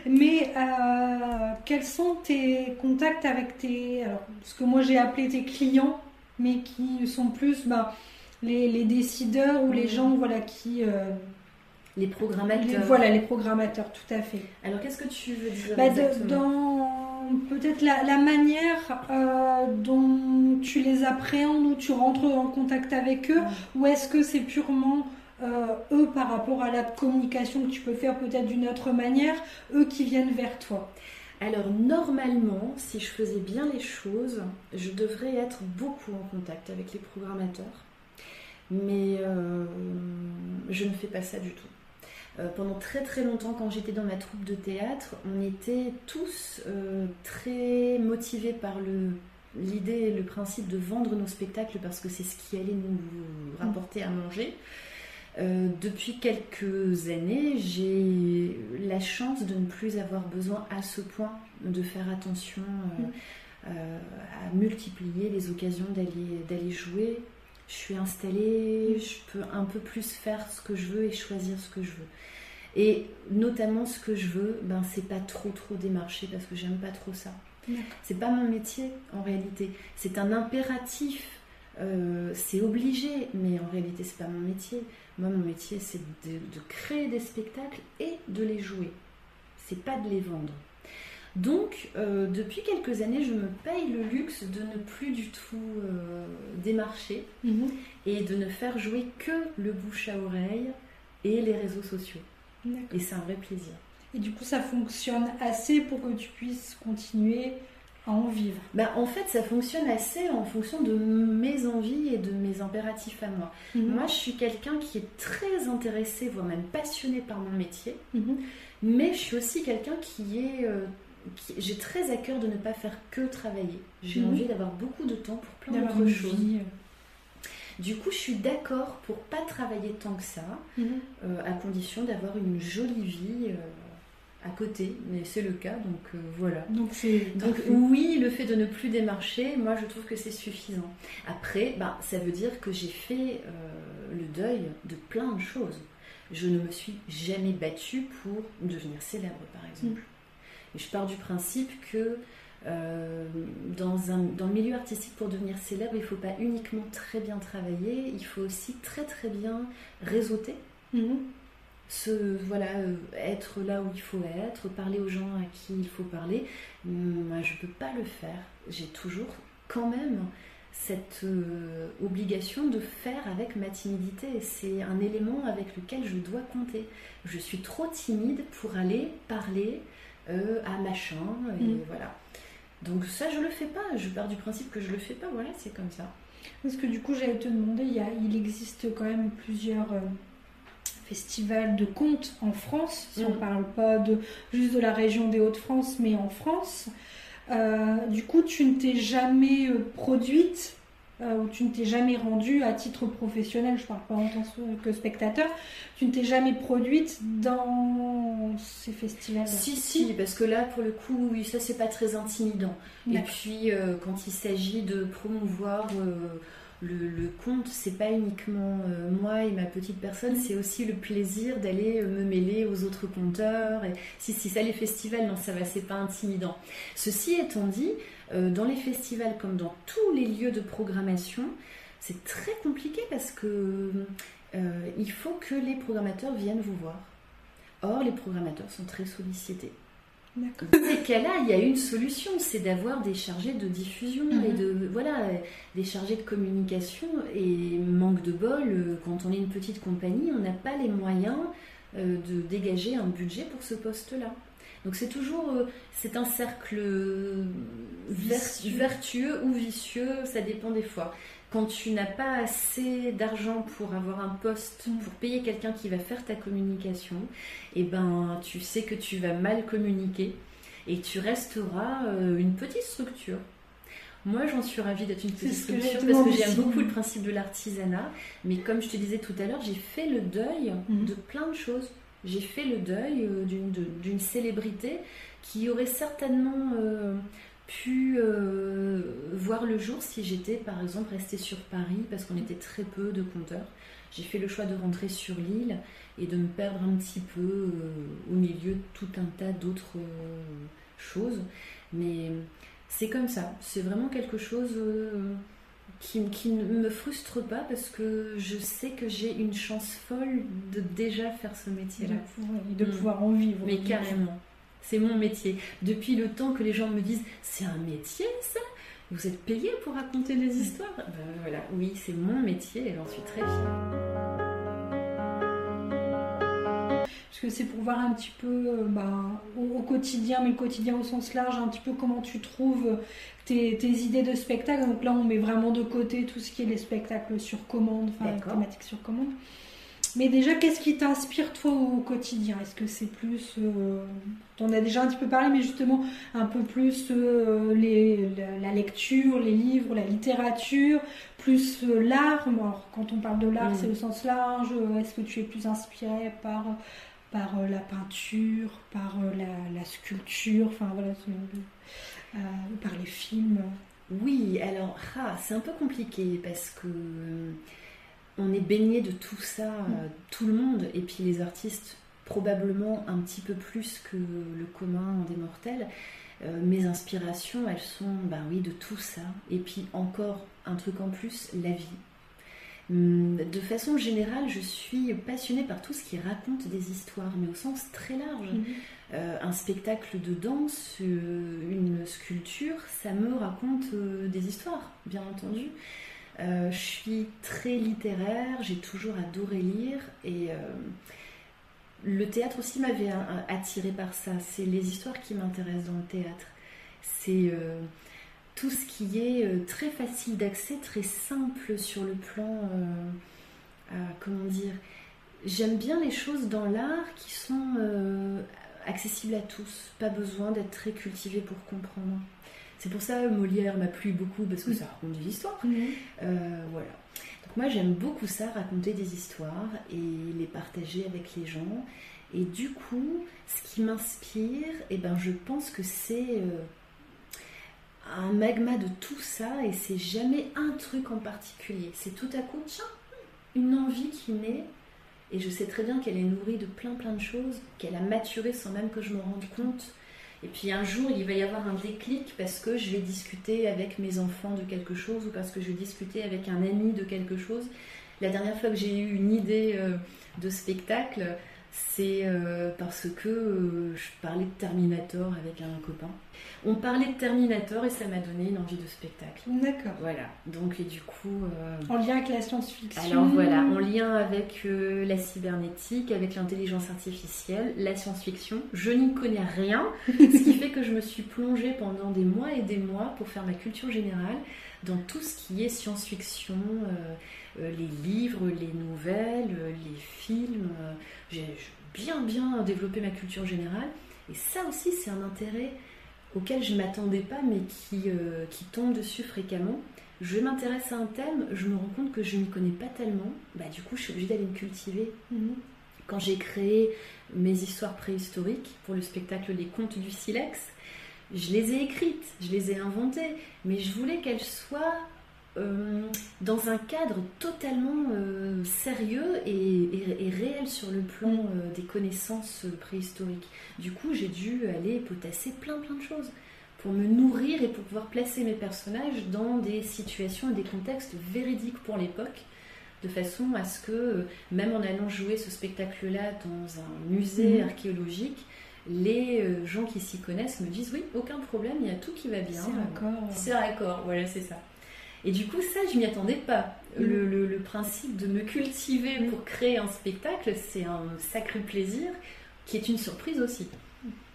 mais euh, quels sont tes contacts avec tes, alors, ce que moi j'ai appelé tes clients, mais qui sont plus bah, les, décideurs ou les mmh. gens voilà, qui... Euh, les programmateurs. voilà, les programmateurs, tout à fait. Alors, qu'est-ce que tu veux dire bah, Dans peut-être la, manière euh, dont tu les appréhendes ou tu rentres en contact avec eux, ou est-ce que c'est purement euh, eux par rapport à la communication que tu peux faire peut-être d'une autre manière, eux qui viennent vers toi? Alors normalement, si je faisais bien les choses, je devrais être beaucoup en contact avec les programmateurs. Mais euh, je ne fais pas ça du tout. Euh, pendant très très longtemps, quand j'étais dans ma troupe de théâtre, on était tous euh, très motivés par l'idée et le principe de vendre nos spectacles parce que c'est ce qui allait nous rapporter à manger. Euh, depuis quelques années, j'ai la chance de ne plus avoir besoin à ce point de faire attention à multiplier les occasions d'aller jouer je suis installée, je peux un peu plus faire ce que je veux et choisir ce que je veux. Et notamment ce que je veux, ben c'est pas trop trop démarcher parce que j'aime pas trop ça. C'est pas mon métier en réalité. C'est un impératif. Euh, c'est obligé, mais en réalité c'est pas mon métier. Moi mon métier c'est de, créer des spectacles et de les jouer. C'est pas de les vendre. Donc, euh, depuis quelques années, je me paye le luxe de ne plus du tout euh, démarcher mhm. et de ne faire jouer que le bouche à oreille et les réseaux sociaux. Et c'est un vrai plaisir. Et du coup, ça fonctionne assez pour que tu puisses continuer à en vivre? Ben, En fait, ça fonctionne assez en fonction de mes envies et de mes impératifs à moi. Mhm. Moi, je suis quelqu'un qui est très intéressé, voire même passionné par mon métier. Mhm. Mais je suis aussi quelqu'un qui est... Euh, j'ai très à cœur de ne pas faire que travailler. J'ai envie d'avoir beaucoup de temps pour plein d'autres choses. Du coup, je suis d'accord pour pas travailler tant que ça, mhm. euh, à condition d'avoir une jolie vie euh, à côté. Mais c'est le cas, donc euh, voilà. Donc, donc oui, le fait de ne plus démarcher, moi je trouve que c'est suffisant. Après, bah, ça veut dire que j'ai fait le deuil de plein de choses. Je ne me suis jamais battue pour devenir célèbre, par exemple. Mhm je pars du principe que euh, dans, un, dans le milieu artistique, pour devenir célèbre, il ne faut pas uniquement très bien travailler, il faut aussi très très bien réseauter. Mhm. voilà, euh, être là où il faut être, parler aux gens à qui il faut parler. Moi, je ne peux pas le faire. J'ai toujours quand même cette euh, obligation de faire avec ma timidité. C'est un élément avec lequel je dois compter. Je suis trop timide pour aller parler euh, à machin, et mm. voilà. Donc ça, je le fais pas. Je pars du principe que je le fais pas. Voilà, c'est comme ça. Parce que du coup, j'allais te demander, il, y a, il existe quand même plusieurs euh, festivals de contes en France. Si on mm. parle pas de juste de la région des Hauts-de-France, mais en France. Euh, du coup, tu ne t'es jamais produite euh, où tu ne t'es jamais rendu à titre professionnel, je parle pas en tant que spectateur, tu ne t'es jamais produite dans ces festivals Si, si, parce que là, pour le coup, oui, ça c'est pas très intimidant. Et puis, euh, quand il s'agit de promouvoir euh, le, le, conte, c'est pas uniquement moi et ma petite personne, mm. c'est aussi le plaisir d'aller me mêler aux autres conteurs. Et si, si ça, les festivals, non, ça va, c'est pas intimidant. Ceci étant dit, dans les festivals comme dans tous les lieux de programmation, c'est très compliqué parce que euh, il faut que les programmateurs viennent vous voir. Or, les programmateurs sont très sollicités. Dans ces cas-là, il y a une solution, c'est d'avoir des chargés de diffusion et Mhm. de voilà, des chargés de communication. Et manque de bol, euh, quand on est une petite compagnie, on n'a pas les moyens euh, de dégager un budget pour ce poste-là. Donc c'est toujours, euh, c'est un cercle euh, Vicieux. vertueux ou vicieux, ça dépend des fois. Quand tu n'as pas assez d'argent pour avoir un poste, Mm. pour payer quelqu'un qui va faire ta communication, et ben tu sais que tu vas mal communiquer et tu resteras euh, une petite structure. Moi, j'en suis ravie d'être une petite structure parce que j'aime beaucoup le principe de l'artisanat. Mais comme je te disais tout à l'heure, j'ai fait le deuil Mhm. de plein de choses. J'ai fait le deuil euh, d'une célébrité qui aurait certainement euh, pu euh, voir le jour si j'étais, par exemple, restée sur Paris parce qu'on était très peu de compteurs. J'ai fait le choix de rentrer sur l'île et de me perdre un petit peu au milieu de tout un tas d'autres choses. Mais c'est comme ça. C'est vraiment quelque chose qui, qui ne me frustre pas parce que je sais que j'ai une chance folle de déjà faire ce métier-là. et de Mm. pouvoir en vivre. Mais carrément. C'est mon métier. Depuis le temps que les gens me disent c'est un métier ça? Vous êtes payé pour raconter des histoires? Ben voilà, oui, c'est mon métier et j'en suis très fière. Parce que c'est pour voir un petit peu euh, bah, au, au quotidien, mais le quotidien au sens large, un petit peu comment tu trouves tes, tes idées de spectacle. Donc là, on met vraiment de côté tout ce qui est les spectacles sur commande, enfin thématiques sur commande. Mais déjà, qu'est-ce qui t'inspire toi au quotidien? Est-ce que c'est plus, euh, on a déjà un petit peu parlé, mais justement un peu plus euh, les, la, lecture, les livres, la littérature, plus euh, l'art? Bon, alors, quand on parle de l'art, Mm. c'est au sens large. Est-ce que tu es plus inspiré par par euh, la peinture, par euh, la, la sculpture, enfin voilà, ce- euh, par les films. Oui, alors ah, c'est un peu compliqué parce que on est baigné de tout ça, euh, tout le monde, et puis les artistes probablement un petit peu plus que le commun des mortels. Euh, mes inspirations, elles sont, bah oui, de tout ça. Et puis encore un truc en plus, la vie. Hum, De façon générale, je suis passionnée par tout ce qui raconte des histoires, mais au sens très large. Euh, un spectacle de danse, euh, une sculpture, ça me raconte euh, des histoires, bien entendu. Je suis très littéraire, j'ai toujours adoré lire et le théâtre aussi m'avait un- un- attiré par ça. C'est les histoires qui m'intéressent dans le théâtre. C'est tout ce qui est euh, très facile d'accès, très simple sur le plan, euh, euh, comment dire, j'aime bien les choses dans l'art qui sont euh, accessibles à tous, pas besoin d'être très cultivé pour comprendre. C'est pour ça Molière m'a plu beaucoup parce que ça raconte des histoires. Voilà. Donc moi j'aime beaucoup ça, raconter des histoires et les partager avec les gens. Et du coup, ce qui m'inspire, eh ben, je pense que c'est un magma de tout ça et c'est jamais un truc en particulier. C'est tout à coup, tiens, une envie qui naît et je sais très bien qu'elle est nourrie de plein plein de choses, qu'elle a maturé sans même que je me rende compte. Et puis un jour, il va y avoir un déclic parce que je vais discuter avec mes enfants de quelque chose ou parce que je vais discuter avec un ami de quelque chose. La dernière fois que j'ai eu une idée euh, de spectacle, c'est euh, parce que euh, je parlais de Terminator avec un copain. On parlait de Terminator et ça m'a donné une envie de spectacle. D'accord. Voilà, donc et du coup... euh, En lien avec la science-fiction. alors voilà, en lien avec la cybernétique, avec l'intelligence artificielle, la science-fiction, je n'y connais rien, [LAUGHS] ce qui fait que je me suis plongée pendant des mois et des mois pour faire ma culture générale dans tout ce qui est science-fiction, les livres, les nouvelles, euh, les films. euh, J'ai bien bien développé ma culture générale et ça aussi c'est un intérêt auquel je ne m'attendais pas mais qui, euh, qui tombe dessus fréquemment je m'intéresse à un thème, je me rends compte que je n'y connais pas tellement, bah du coup je suis obligée d'aller me cultiver. Mhm. Quand j'ai créé mes histoires préhistoriques pour le spectacle Les Contes du Silex, je les ai écrites, je les ai inventées, mais je voulais qu'elles soient euh, dans un cadre totalement euh, sérieux et, et- et réel sur le plan euh, des connaissances préhistoriques. Du coup, j'ai dû aller potasser plein plein de choses pour me nourrir et pour pouvoir placer mes personnages dans des situations et des contextes véridiques pour l'époque, de façon à ce que, même en allant jouer ce spectacle-là dans un musée Mhm. archéologique, les gens qui s'y connaissent me disent oui, aucun problème, il y a tout qui va bien. C'est raccord. C'est raccord, voilà, c'est ça. Et du coup, ça, je m'y attendais pas. Mhm. Le, le- le principe de me cultiver pour créer un spectacle, c'est un sacré plaisir qui est une surprise aussi.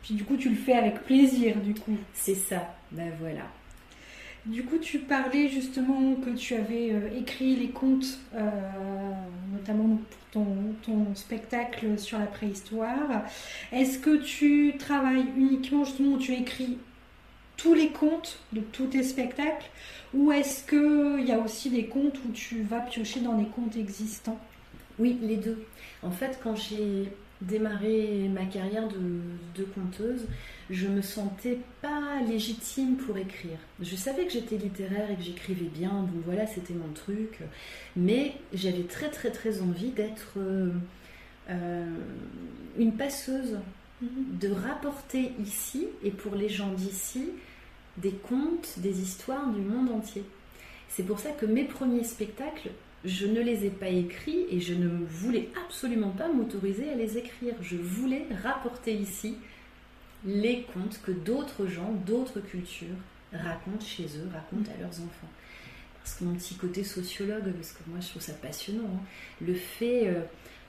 Puis du coup, tu le fais avec plaisir, du coup. C'est ça, ben voilà. Du coup, tu parlais justement que tu avais euh, écrit les contes, euh, notamment pour ton, ton spectacle sur la préhistoire. Est-ce que tu travailles uniquement, justement, tu écris tous les contes de tous tes spectacles Ou est-ce qu'il y a aussi des contes où tu vas piocher dans des contes existants? Oui, les deux. En fait, quand j'ai démarré ma carrière de, de conteuse, je me sentais pas légitime pour écrire. Je savais que j'étais littéraire et que j'écrivais bien, bon voilà, c'était mon truc. Mais j'avais très très très envie d'être euh, euh, une passeuse, de rapporter ici et pour les gens d'ici des contes, des histoires du monde entier. C'est pour ça que mes premiers spectacles, je ne les ai pas écrits et je ne voulais absolument pas m'autoriser à les écrire. Je voulais rapporter ici les contes que d'autres gens, d'autres cultures racontent chez eux, racontent à leurs enfants. Parce que mon petit côté sociologue, parce que moi je trouve ça passionnant, hein, le fait euh,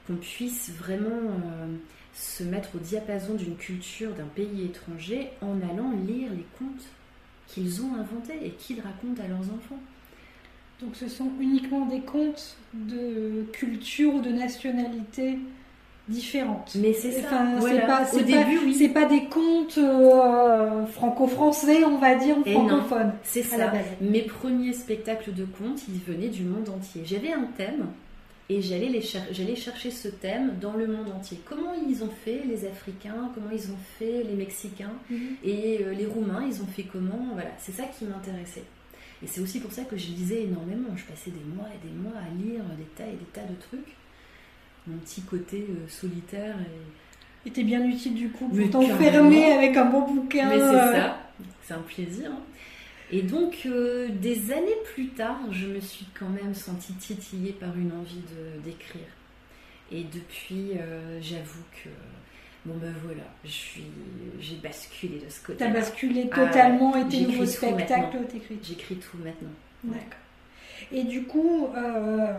qu'on puisse vraiment euh, se mettre au diapason d'une culture, d'un pays étranger, en allant lire les contes qu'ils ont inventés et qu'ils racontent à leurs enfants. Donc ce sont uniquement des contes de culture ou de nationalité différentes. Mais c'est ça. Enfin, voilà. c'est pas, Au pas- début, oui. c'est pas des contes euh, franco-français, on va dire, ou francophones. C'est ça. Mes premiers spectacles de contes, ils venaient du monde entier. J'avais un thème et j'allais, les cher- j'allais chercher ce thème dans le monde entier. Comment ils ont fait les Africains, comment ils ont fait les Mexicains? Et euh, les Roumains, ils ont fait comment? Voilà, c'est ça qui m'intéressait. Et c'est aussi pour ça que je lisais énormément. Je passais des mois et des mois à lire des tas et des tas de trucs. Mon petit côté euh, solitaire et t'es bien utile du coup pour t'enfermer avec un bon bouquin. Mais c'est euh, ça, c'est un plaisir. hein. Et donc, euh, des années plus tard, je me suis quand même sentie titillée par une envie de- d'écrire. Et depuis, euh, j'avoue que, bon ben voilà, j'ai basculé de ce côté. T'as basculé Ah, totalement et tes nouveaux spectacles, t'écris. J'écris tout maintenant. D'accord. Et du coup, euh,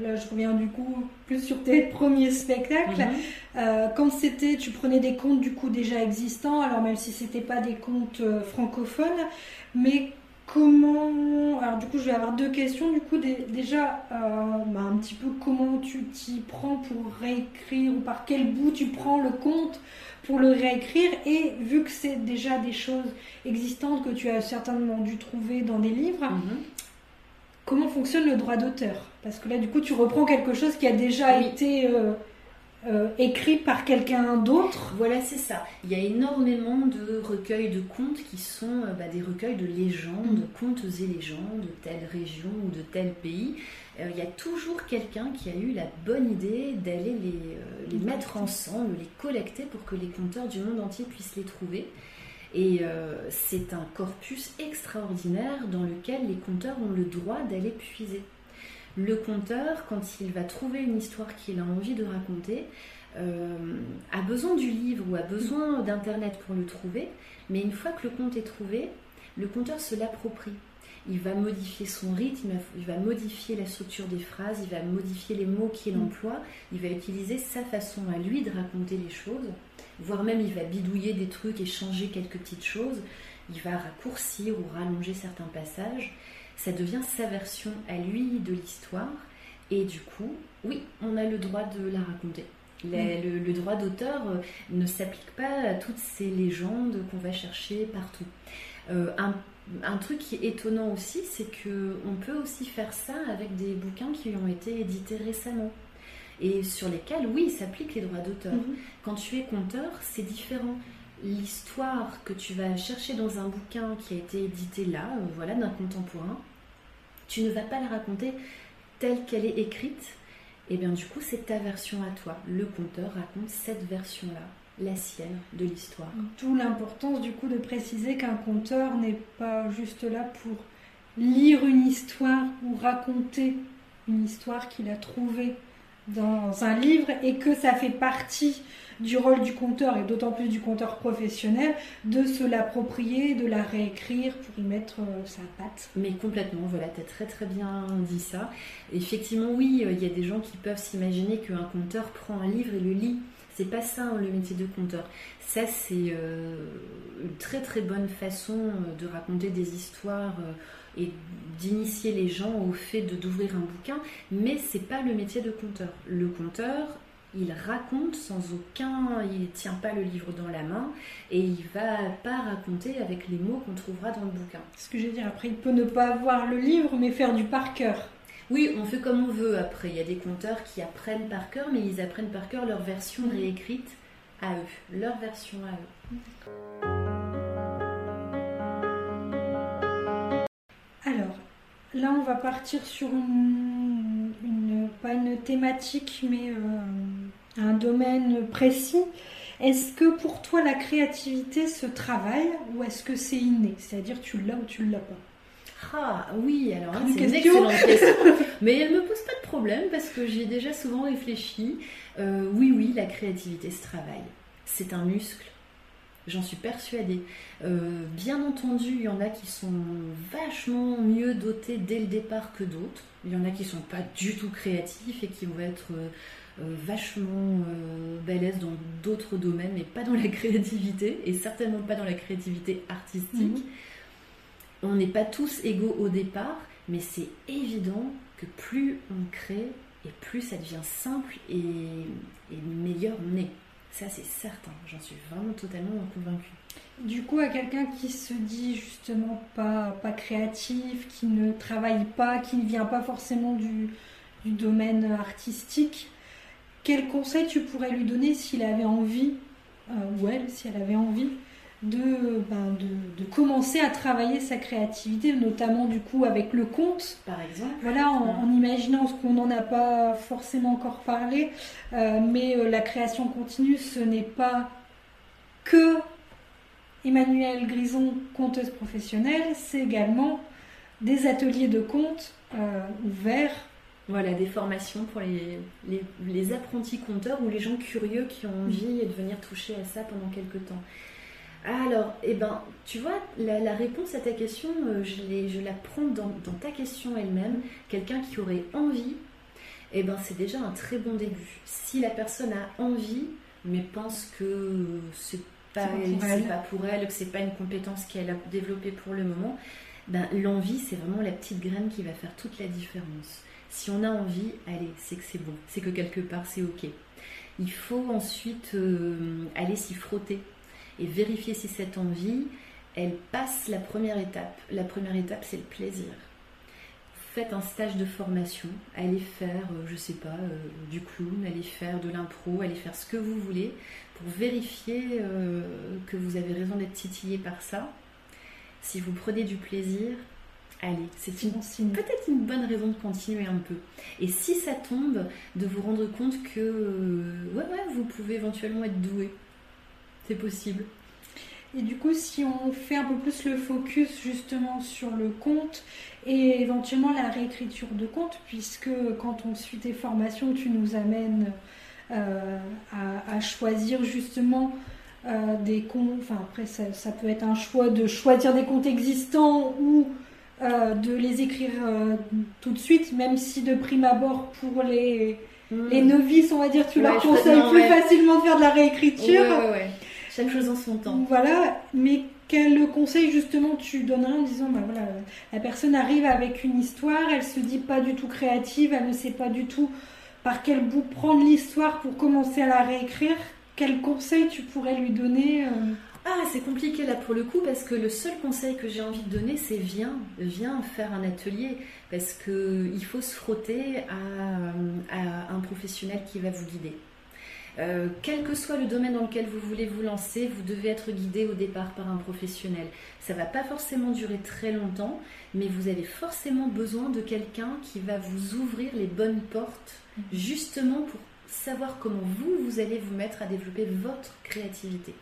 là je reviens du coup plus sur tes [LAUGHS] premiers spectacles. Mhm. Euh, quand c'était, tu prenais des contes du coup déjà existants, alors même si c'était pas des contes francophones, mais comment, alors du coup je vais avoir deux questions. Du coup dé- déjà, euh, bah, un petit peu comment tu t'y prends pour réécrire ou par quel bout tu prends le conte pour le réécrire et vu que c'est déjà des choses existantes que tu as certainement dû trouver dans des livres, Mhm. comment fonctionne le droit d'auteur? Parce que là, du coup, tu reprends quelque chose qui a déjà Oui. été euh, euh, écrit par quelqu'un d'autre. Voilà, c'est ça. Il y a énormément de recueils de contes qui sont euh, bah, des recueils de légendes, Mhm. contes et légendes de telle région ou de tel pays. Euh, il y a toujours quelqu'un qui a eu la bonne idée d'aller les, mettre ensemble, les collecter pour que les conteurs du monde entier puissent les trouver. Et c'est un corpus extraordinaire dans lequel les conteurs ont le droit d'aller puiser. Le conteur, quand il va trouver une histoire qu'il a envie de raconter, euh, a besoin du livre ou a besoin d'Internet pour le trouver, mais une fois que le conte est trouvé, le conteur se l'approprie. Il va modifier son rythme, il va, modifier la structure des phrases, il va modifier les mots qu'il Mm. emploie, il va utiliser sa façon à lui de raconter les choses, voire même il va bidouiller des trucs et changer quelques petites choses, il va raccourcir ou rallonger certains passages, ça devient sa version à lui de l'histoire, et du coup, oui, on a le droit de la raconter. La- le, le droit d'auteur euh, ne s'applique pas à toutes ces légendes qu'on va chercher partout. Euh, un, un truc qui est étonnant aussi, c'est que on peut aussi faire ça avec des bouquins qui ont été édités récemment et sur lesquels, oui, il s'applique les droits d'auteur. Mhm. Quand tu es conteur, c'est différent. L'histoire que tu vas chercher dans un bouquin qui a été édité là, euh, voilà, d'un contemporain, tu ne vas pas la raconter telle qu'elle est écrite. Et bien du coup, c'est ta version à toi. Le conteur raconte cette version-là, la sienne, de l'histoire. D'où l'importance du coup de préciser qu'un conteur n'est pas juste là pour lire une histoire ou raconter une histoire qu'il a trouvée dans un livre et que ça fait partie du rôle du conteur et d'autant plus du conteur professionnel de se l'approprier, de la réécrire pour y mettre euh, sa patte. Mais complètement, voilà, tu as très très bien dit ça. Effectivement, oui, euh, il y a des gens qui peuvent s'imaginer qu'un conteur prend un livre et le lit. C'est pas ça hein, le métier de conteur. Ça, c'est euh, une très très bonne façon de raconter des histoires et d'initier les gens au fait de d'ouvrir un bouquin, mais c'est pas le métier de conteur. Le conteur, il raconte sans aucun, il tient pas le livre dans la main et il va pas raconter avec les mots qu'on trouvera dans le bouquin. Ce que je veux dire, après il peut ne pas avoir le livre mais faire du par cœur. Oui, on fait comme on veut après. Il y a des conteurs qui apprennent par cœur, mais ils apprennent par cœur leur version réécrite à eux, leur version à eux. Là on va partir sur une, une pas une thématique mais euh, un domaine précis. Est-ce que pour toi la créativité se travaille ou est-ce que c'est inné? C'est-à-dire tu l'as ou tu l'as pas? Ah oui, alors hein, c'est une excellente [LAUGHS] question. Mais elle me pose pas de problème parce que j'ai déjà souvent réfléchi. Euh, oui, oui, la créativité se travaille. C'est un muscle. J'en suis persuadée. Euh, bien entendu, il y en a qui sont vachement mieux dotés dès le départ que d'autres. Il y en a qui sont pas du tout créatifs et qui vont être euh, vachement balèzes dans d'autres domaines, mais pas dans la [LAUGHS] créativité et certainement pas dans la créativité artistique. Mhm on n'est pas tous égaux au départ, mais c'est évident que plus on crée et plus ça devient simple et, meilleur on est. Ça c'est certain, j'en suis vraiment totalement convaincue. Du coup, à quelqu'un qui se dit justement pas, pas créatif, qui ne travaille pas, qui ne vient pas forcément du, du domaine artistique, quel conseil tu pourrais lui donner s'il avait envie, euh, ou elle, si elle avait envie, ben, de, de, commencer à travailler sa créativité, notamment du coup avec le conte. Par exemple. Voilà, en, imaginant ce qu'on n'en a pas forcément encore parlé, euh, mais euh, la création continue, ce n'est pas que Emmanuelle Grison, conteuse professionnelle, c'est également des ateliers de conte euh, ouverts. Voilà, des formations pour les, les, les apprentis conteurs ou les gens curieux qui ont envie de venir toucher à ça pendant quelques temps. Alors, eh ben, tu vois, la, réponse à ta question, euh, je, la prends dans, ta question elle-même. Quelqu'un qui aurait envie, eh ben, c'est déjà un très bon début. Si la personne a envie, mais pense que c'est pas, pas, pour elle, que c'est pas une compétence qu'elle a développée pour le moment, ben, l'envie, c'est vraiment la petite graine qui va faire toute la différence. Si on a envie, allez, c'est que c'est bon, c'est que quelque part c'est ok. Il faut ensuite euh, aller s'y frotter et vérifier si cette envie, elle passe la première étape. La première étape, c'est le plaisir. Faites un stage de formation, allez faire, euh, je sais pas, euh, du clown, allez faire de l'impro, allez faire ce que vous voulez pour vérifier euh, que vous avez raison d'être titillé par ça. Si vous prenez du plaisir, allez, c'est peut-être une bonne raison de continuer un peu. Et si ça tombe, de vous rendre compte que ouais, ouais, vous pouvez éventuellement être doué c'est possible. Et du coup, si on fait un peu plus le focus justement sur le conte et éventuellement la réécriture de conte, puisque quand on suit tes formations, tu nous amènes euh, à, choisir justement euh, des contes, enfin après ça, peut être un choix de choisir des contes existants ou euh, de les écrire tout de suite, même si de prime abord pour les, hmm. les novices, on va dire, tu leur conseilles plus facilement de faire de la réécriture. Chaque chose en son temps. Voilà, mais quel conseil justement tu donnerais en disant bah voilà, la personne arrive avec une histoire, elle se dit pas du tout créative, elle ne sait pas du tout par quel bout prendre l'histoire pour commencer à la réécrire. Quel conseil tu pourrais lui donner euh? Ah, c'est compliqué là pour le coup parce que le seul conseil que j'ai envie de donner, c'est viens, viens faire un atelier parce que il faut se frotter à un professionnel qui va vous guider. Euh, quel que soit le domaine dans lequel vous voulez vous lancer, vous devez être guidé au départ par un professionnel. Ça va pas forcément durer très longtemps, mais vous avez forcément besoin de quelqu'un qui va vous ouvrir les bonnes portes, mhm. justement pour savoir comment vous, vous allez vous mettre à développer votre créativité.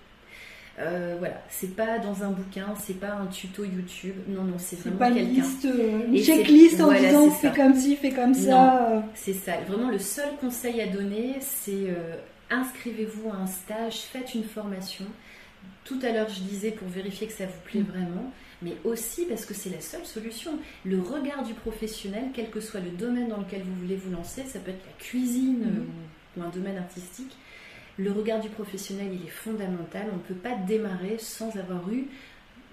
Euh, voilà, c'est pas dans un bouquin, c'est pas un tuto YouTube. Non, non, c'est vraiment pas quelqu'un. Euh, une checklist en disant fais comme ci, fais comme ça. C'est ça. Vraiment, le seul conseil à donner, c'est inscrivez-vous à un stage, faites une formation. Tout à l'heure, je disais pour vérifier que ça vous plaît mm. vraiment mais aussi parce que c'est la seule solution. Le regard du professionnel, quel que soit le domaine dans lequel vous voulez vous lancer, ça peut être la cuisine mm. euh, ou, un domaine artistique, le regard du professionnel, il est fondamental. On ne peut pas démarrer sans avoir eu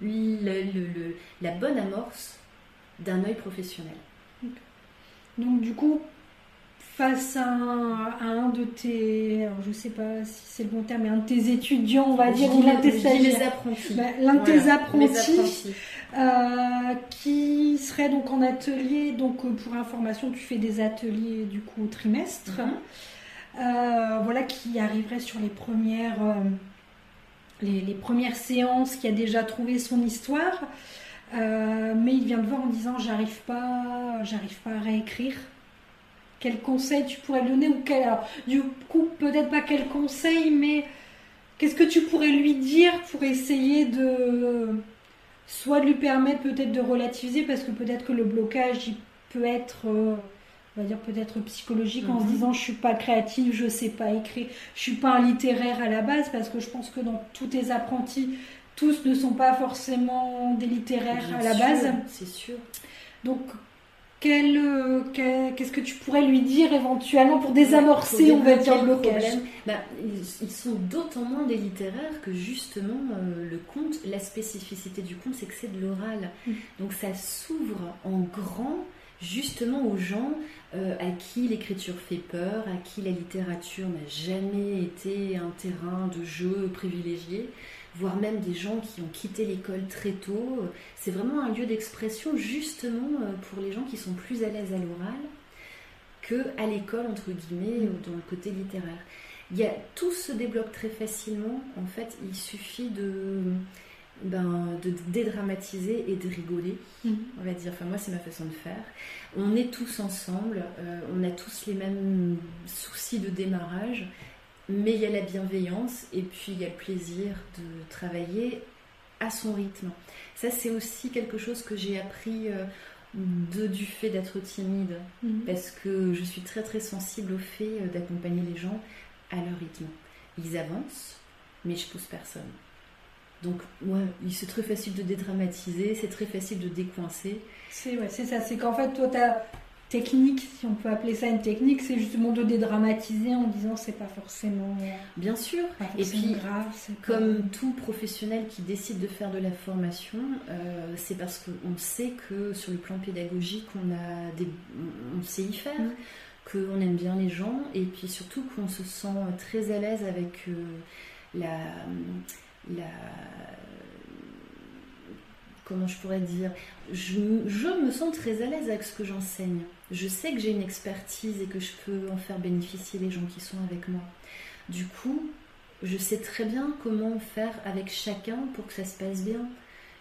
la bonne amorce d'un œil professionnel. Donc du coup, face à un, de tes, alors je sais pas si c'est le bon terme, mais un de tes étudiants, on va dire, ou l'un de tes apprentis, bah, l'un de tes apprentis, euh, qui serait donc en atelier, donc euh, pour information, tu fais des ateliers du coup au trimestre, mhm. euh, voilà, qui arriverait sur les premières, les, les, premières séances, qui a déjà trouvé son histoire, mais il vient de voir en disant j'arrive pas, j'arrive pas à réécrire quel conseil tu pourrais donner ou quel, alors, du coup peut-être pas quel conseil mais qu'est-ce que tu pourrais lui dire pour essayer de soit de lui permettre peut-être de relativiser parce que peut-être que le blocage il peut être euh, on va dire peut-être psychologique en se mhm. disant je suis pas créative, je sais pas écrire, je suis pas un littéraire à la base parce que je pense que dans tous tes apprentis tous ne sont pas forcément des littéraires à la base. C'est sûr. Donc qu'est-ce que tu pourrais lui dire éventuellement pour désamorcer, on va dire, le problème bah, ils, sont d'autant moins des littéraires que justement euh, le conte, la spécificité du conte, c'est que c'est de l'oral. Mm. Donc ça s'ouvre en grand justement aux gens euh, à qui l'écriture fait peur, à qui la littérature n'a jamais été un terrain de jeu privilégié voire même des gens qui ont quitté l'école très tôt. C'est vraiment un lieu d'expression justement euh, pour les gens qui sont plus à l'aise à l'oral que à l'école entre guillemets ou dans le côté littéraire. Il y a, tout se débloque très facilement. En fait, il suffit de ben, de dédramatiser et de rigoler, mm. on va dire. Enfin, moi, c'est ma façon de faire. On est tous ensemble, euh, on a tous les mêmes soucis de démarrage mais il y a la bienveillance et puis il y a le plaisir de travailler à son rythme. Ça, c'est aussi quelque chose que j'ai appris euh, de, du fait d'être timide, mhm. parce que je suis très très sensible au fait euh, d'accompagner les gens à leur rythme. Ils avancent, mais je pousse personne. Donc, ouais, c'est très facile de dédramatiser, c'est très facile de décoincer. C'est ouais, ça, c'est qu'en fait, toi, tu as technique, si on peut appeler ça une technique, c'est justement de dédramatiser en disant c'est pas forcément. Bien sûr. et puis, grave, comme tout professionnel qui décide de faire de la formation, euh, c'est parce qu'on sait que sur le plan pédagogique, on a des, on sait y faire. Mm. Qu'on aime bien les gens et puis surtout qu'on se sent très à l'aise avec euh, la, la, comment je pourrais dire, je, me sens très à l'aise avec ce que j'enseigne. Je sais que j'ai une expertise et que je peux en faire bénéficier les gens qui sont avec moi. Du coup, je sais très bien comment faire avec chacun pour que ça se passe bien.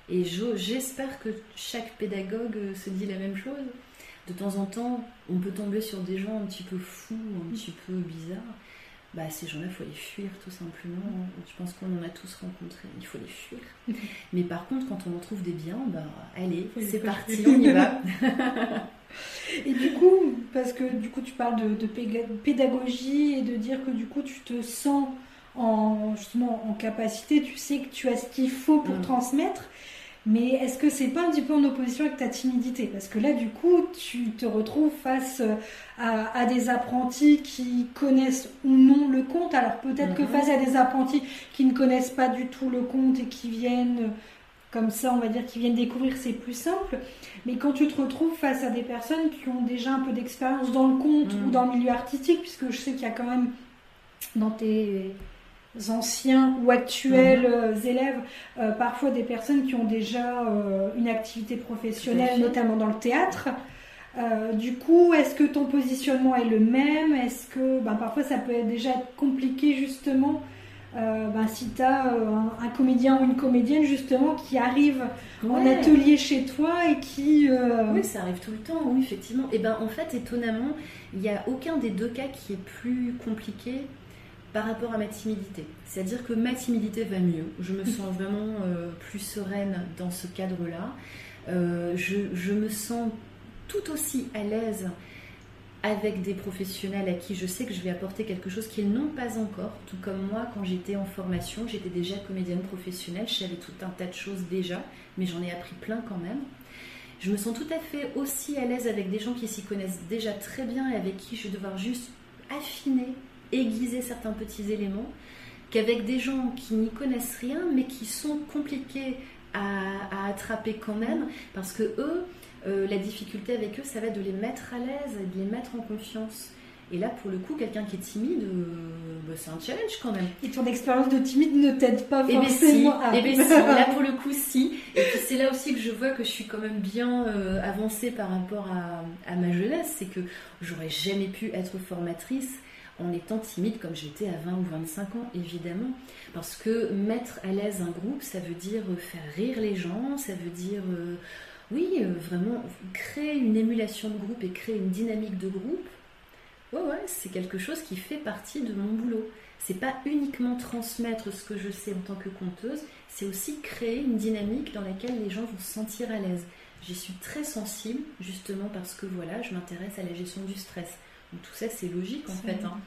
Et j'espère que chaque pédagogue se dit la même chose. De temps en temps, on peut tomber sur des gens un petit peu fous, un petit peu bizarres bah, ces gens-là, il faut les fuir tout simplement. Je pense qu'on en a tous rencontré, il faut les fuir. [LAUGHS] Mais par contre, quand on en trouve des biens, bah, allez, c'est parti, on y va. [LAUGHS] et du coup, parce que du coup, tu parles de, pédagogie et de dire que du coup, tu te sens en, justement en capacité, tu sais que tu as ce qu'il faut pour mm. transmettre. Mais est-ce que c'est pas un petit peu en opposition avec ta timidité? Parce que là, du coup, tu te retrouves face euh, à, des apprentis qui connaissent ou non le conte. Alors peut-être que mhm. face à des apprentis qui ne connaissent pas du tout le conte et qui viennent euh, comme ça, on va dire, qui viennent découvrir, c'est plus simple. Mais quand tu te retrouves face à des personnes qui ont déjà un peu d'expérience dans le conte ou mhm. dans le milieu artistique, puisque je sais qu'il y a quand même dans tes anciens ou actuels mhm. euh, élèves, euh, parfois des personnes qui ont déjà euh, une activité professionnelle, notamment dans le théâtre. du coup, est-ce que ton positionnement est le même? Est-ce que ben, parfois ça peut déjà être compliqué justement ben, si tu as un, comédien ou une comédienne justement qui arrive en atelier chez toi et qui... Oui, ça arrive tout le temps, oui, effectivement. Et ben en fait, étonnamment, il n'y a aucun des deux cas qui est plus compliqué par rapport à ma timidité. C'est-à-dire que ma timidité va mieux. Je me sens [LAUGHS] vraiment plus sereine dans ce cadre-là. Je, je, me sens tout aussi à l'aise avec des professionnels à qui je sais que je vais apporter quelque chose qu'ils n'ont pas encore. Tout comme moi, quand j'étais en formation, j'étais déjà comédienne professionnelle, je savais tout un tas de choses déjà, mais j'en ai appris plein quand même. Je me sens tout à fait aussi à l'aise avec des gens qui s'y connaissent déjà très bien et avec qui je vais devoir juste affiner, aiguiser certains petits éléments, qu'avec des gens qui n'y connaissent rien, mais qui sont compliqués à, à attraper quand même, parce que eux, euh, la difficulté avec eux, ça va être de les mettre à l'aise et de les mettre en confiance. Et là, pour le coup, quelqu'un qui est timide, euh, bah, c'est un challenge quand même. Et ton expérience de timide ne t'aide pas eh ben forcément et eh ben si. [LAUGHS] là pour le coup, si. Et puis c'est là aussi que je vois que je suis quand même bien euh, avancée par rapport à, ma jeunesse. C'est que j'aurais jamais pu être formatrice en étant timide comme j'étais à 20 ou 25 ans, évidemment. Parce que mettre à l'aise un groupe, ça veut dire faire rire les gens, ça veut dire oui, euh, vraiment créer une émulation de groupe et créer une dynamique de groupe, ouais, ouais, c'est quelque chose qui fait partie de mon boulot. C'est pas uniquement transmettre ce que je sais en tant que conteuse, c'est aussi créer une dynamique dans laquelle les gens vont se sentir à l'aise. J'y suis très sensible, justement parce que voilà, je m'intéresse à la gestion du stress. Donc tout ça, c'est logique en fait. Hein.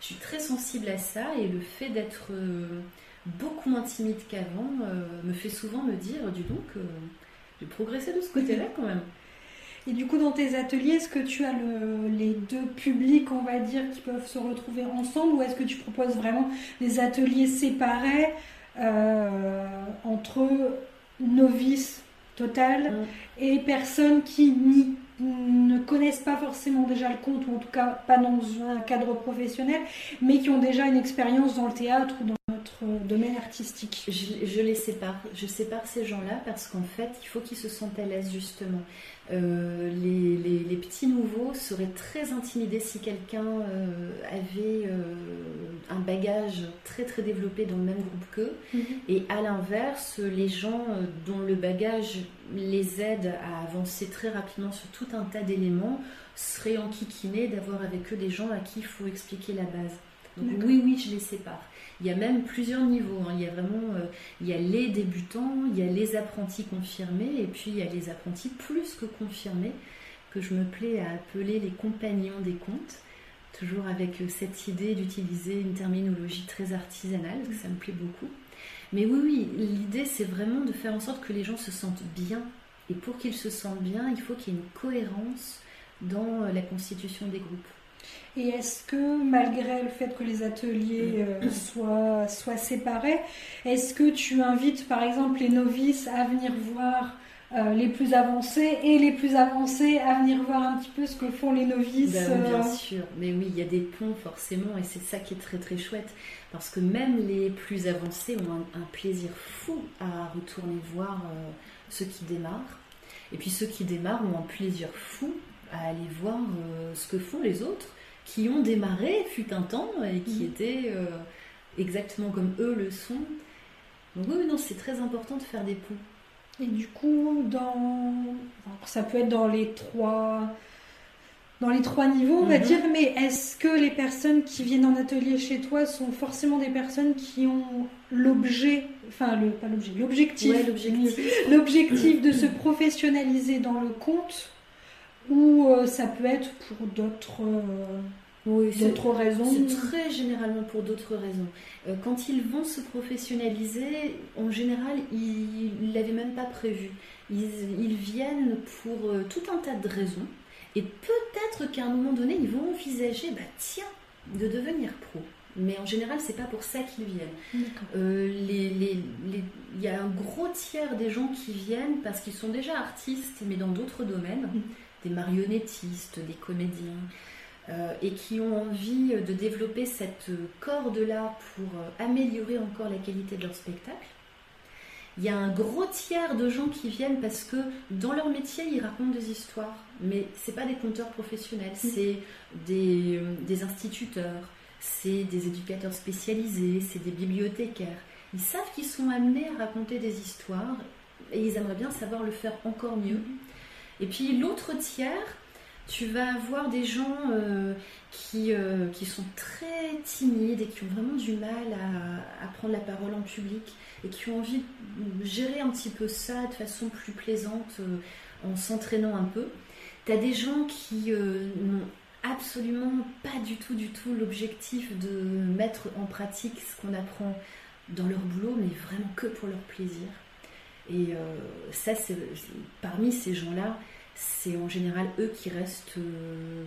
Je suis très sensible à ça et le fait d'être euh, beaucoup moins timide qu'avant euh, me fait souvent me dire, du donc, j'ai progressé de ce côté-là quand même. Et du coup, dans tes ateliers, est-ce que tu as les deux publics, on va dire, qui peuvent se retrouver ensemble ou est-ce que tu proposes vraiment des ateliers séparés euh, entre novices total mm. et personnes qui ne connaissent pas forcément déjà le conte, ou en tout cas pas dans un cadre professionnel, mais qui ont déjà une expérience dans le théâtre ou dans domaine artistique. Je, les sépare. Je sépare ces gens-là parce qu'en fait, il faut qu'ils se sentent à l'aise justement. Euh, les, petits nouveaux seraient très intimidés si quelqu'un euh, avait euh, un bagage très très développé dans le même groupe qu'eux. Mhm. Et à l'inverse, les gens dont le bagage les aide à avancer très rapidement sur tout un tas d'éléments seraient enquiquinés d'avoir avec eux des gens à qui il faut expliquer la base. Donc oui, oui, je les sépare. Il y a même plusieurs niveaux. Hein. Il y a vraiment, euh, il y a les débutants, il y a les apprentis confirmés, et puis il y a les apprentis plus que confirmés, que je me plais à appeler les compagnons des contes, toujours avec euh, cette idée d'utiliser une terminologie très artisanale, ça me plaît beaucoup. Mais oui, oui, l'idée c'est vraiment de faire en sorte que les gens se sentent bien. Et pour qu'ils se sentent bien, il faut qu'il y ait une cohérence dans euh, la constitution des groupes. Et est-ce que malgré le fait que les ateliers euh, soient, soient séparés, est-ce que tu invites par exemple les novices à venir voir euh, les plus avancés et les plus avancés à venir voir un petit peu ce que font les novices ben Bien euh, sûr, mais oui, il y a des ponts forcément et c'est ça qui est très très chouette. Parce que même les plus avancés ont un, plaisir fou à retourner voir ceux qui démarrent. Et puis ceux qui démarrent ont un plaisir fou à aller voir ce que font les autres qui ont démarré, fut un temps, et qui mhm. étaient euh, exactement comme eux le sont. Donc oui, non, c'est très important de faire des ponts. Et du coup, dans... ça peut être dans les trois, dans les trois niveaux, on va mhm. dire, mais est-ce que les personnes qui viennent en atelier chez toi sont forcément des personnes qui ont l'objet, enfin, le, pas l'objet, l'objectif, l'objectif de se professionnaliser dans le conte ou euh, ça peut être pour d'autres euh, d'autres raisons C'est très généralement pour d'autres raisons. Euh, quand ils vont se professionnaliser, en général, ils ne l'avaient même pas prévu. Ils, viennent pour tout un tas de raisons. Et peut-être qu'à un moment donné, ils vont envisager, bah tiens, de devenir pro. Mais en général, c'est pas pour ça qu'ils viennent. Il y a un gros tiers des gens qui viennent parce qu'ils sont déjà artistes, mais dans d'autres domaines. Mm des marionnettistes, des comédiens, euh, et qui ont envie de développer cette corde-là pour euh, améliorer encore la qualité de leur spectacle. Il y a un gros tiers de gens qui viennent parce que dans leur métier, ils racontent des histoires. Mais ce pas des conteurs professionnels, mm. c'est des, euh, des instituteurs, c'est des éducateurs spécialisés, c'est des bibliothécaires. Ils savent qu'ils sont amenés à raconter des histoires et ils aimeraient bien savoir le faire encore mieux. Et puis l'autre tiers, Tu vas avoir des gens euh, qui, euh, qui sont très timides et qui ont vraiment du mal à, à, prendre la parole en public et qui ont envie de gérer un petit peu ça de façon plus plaisante euh, en s'entraînant un peu. Tu as des gens qui n'ont absolument pas du tout, du tout l'objectif de mettre en pratique ce qu'on apprend dans leur boulot, mais vraiment que pour leur plaisir. Et ça, c'est parmi ces gens-là, c'est en général eux qui restent euh,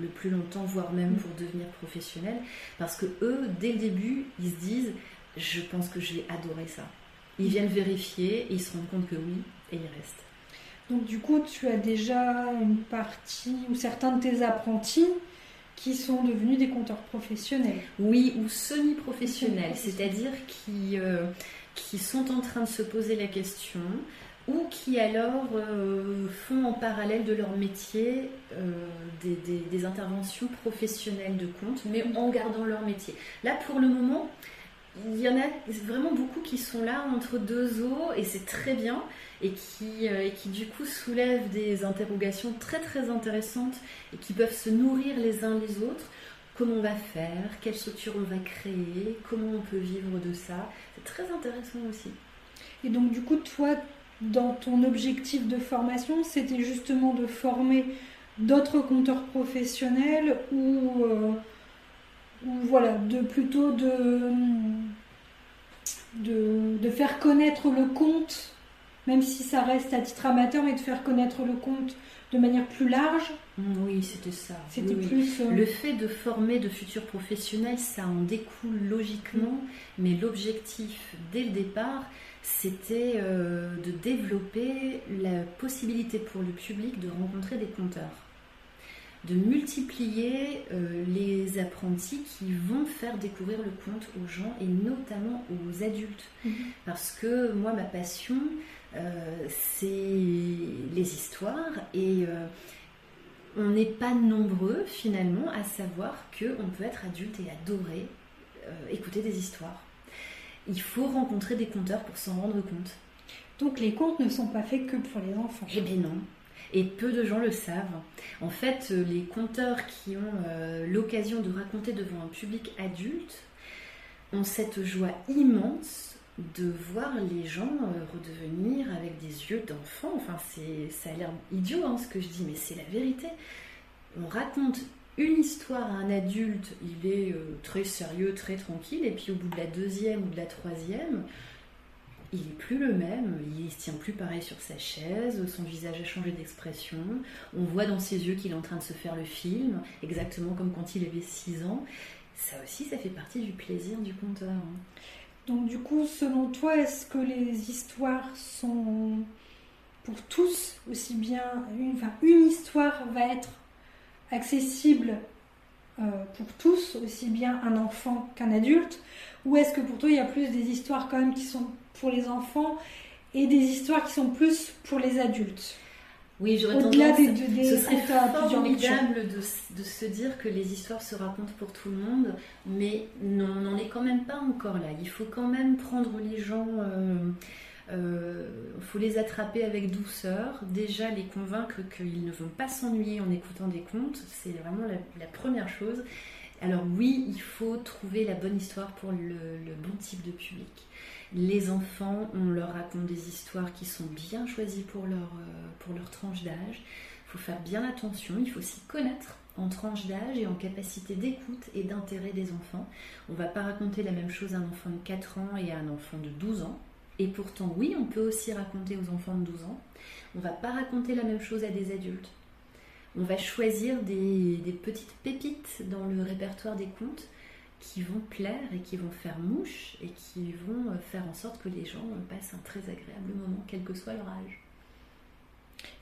le plus longtemps, voire même pour devenir professionnels, parce que eux, dès le début, ils se disent, je pense que je vais adorer ça. Ils viennent vérifier et ils se rendent compte que oui, et ils restent. Donc du coup, tu as déjà une partie ou certains de tes apprentis qui sont devenus des compteurs professionnels. Oui, ou semi-professionnels, c'est-à-dire qui, euh, qui sont en train de se poser la question, ou qui alors euh, font en parallèle de leur métier euh, des, interventions professionnelles de compte, mais en gardant leur métier. Là, pour le moment, il y en a vraiment beaucoup qui sont là entre deux eaux, et c'est très bien, et qui, euh, et qui du coup soulèvent des interrogations très très intéressantes, et qui peuvent se nourrir les uns les autres. Comment on va faire? Quelle structure on va créer? Comment on peut vivre de ça? C'est très intéressant aussi. Et donc du coup, toi, dans ton objectif de formation, c'était justement de former d'autres compteurs professionnels ou, euh, voilà, de plutôt de, de, faire connaître le compte, même si ça reste à titre amateur, mais de faire connaître le compte de manière plus large. Oui, c'était ça. C'était plus. Euh, le fait de former de futurs professionnels, ça en découle logiquement, mais l'objectif dès le départ, c'était euh, de développer la possibilité pour le public de rencontrer des compteurs, de multiplier euh, les apprentis qui vont faire découvrir le conte aux gens et notamment aux adultes. Mhm. Parce que moi, ma passion, euh, c'est les histoires et on n'est pas nombreux finalement à savoir qu'on peut être adulte et adorer écouter des histoires il faut rencontrer des compteurs pour s'en rendre compte. Donc les contes ne sont pas faits que pour les enfants. Eh bien non. Et peu de gens le savent. En fait, euh, les conteurs qui ont euh, l'occasion de raconter devant un public adulte ont cette joie immense de voir les gens euh, redevenir avec des yeux d'enfant. Enfin, c'est, ça a l'air idiot hein, ce que je dis, mais c'est la vérité. On raconte une histoire à un adulte, il est euh, très sérieux, très tranquille, et puis au bout de la deuxième ou de la troisième, il n'est plus le même, il ne se tient plus pareil sur sa chaise, son visage a changé d'expression, on voit dans ses yeux qu'il est en train de se faire le film, exactement comme quand il avait 6 ans. Ça aussi, ça fait partie du plaisir du conteur. Hein. Donc du coup, selon toi, est-ce que les histoires sont pour tous aussi bien... enfin, une histoire va être accessible euh, pour tous, aussi bien un enfant qu'un adulte? Ou est-ce que pour toi, il y a plus des histoires quand même qui sont pour les enfants et des histoires qui sont plus pour les adultes? Oui, j'aurais tendance. Des, des, ce serait formidable de, de, se dire que les histoires se racontent pour tout le monde, mais non, on n'en est quand même pas encore là. Il faut quand même prendre les gens. Euh, il euh, faut les attraper avec douceur, déjà les convaincre qu'ils ne vont pas s'ennuyer en écoutant des contes, c'est vraiment la, première chose. Alors oui, il faut trouver la bonne histoire pour le, bon type de public. Les enfants, on leur raconte des histoires qui sont bien choisies pour leur, euh, pour leur tranche d'âge. Il faut faire bien attention, il faut s'y connaître en tranche d'âge et en capacité d'écoute et d'intérêt des enfants. On ne va pas raconter la même chose à un enfant de 4 ans et à un enfant de 12 ans. Et pourtant, oui, on peut aussi raconter aux enfants de 12 ans. On ne va pas raconter la même chose à des adultes. On va choisir des, petites pépites dans le répertoire des contes qui vont plaire et qui vont faire mouche et qui vont euh, faire en sorte que les gens passent un très agréable moment, quel que soit leur âge.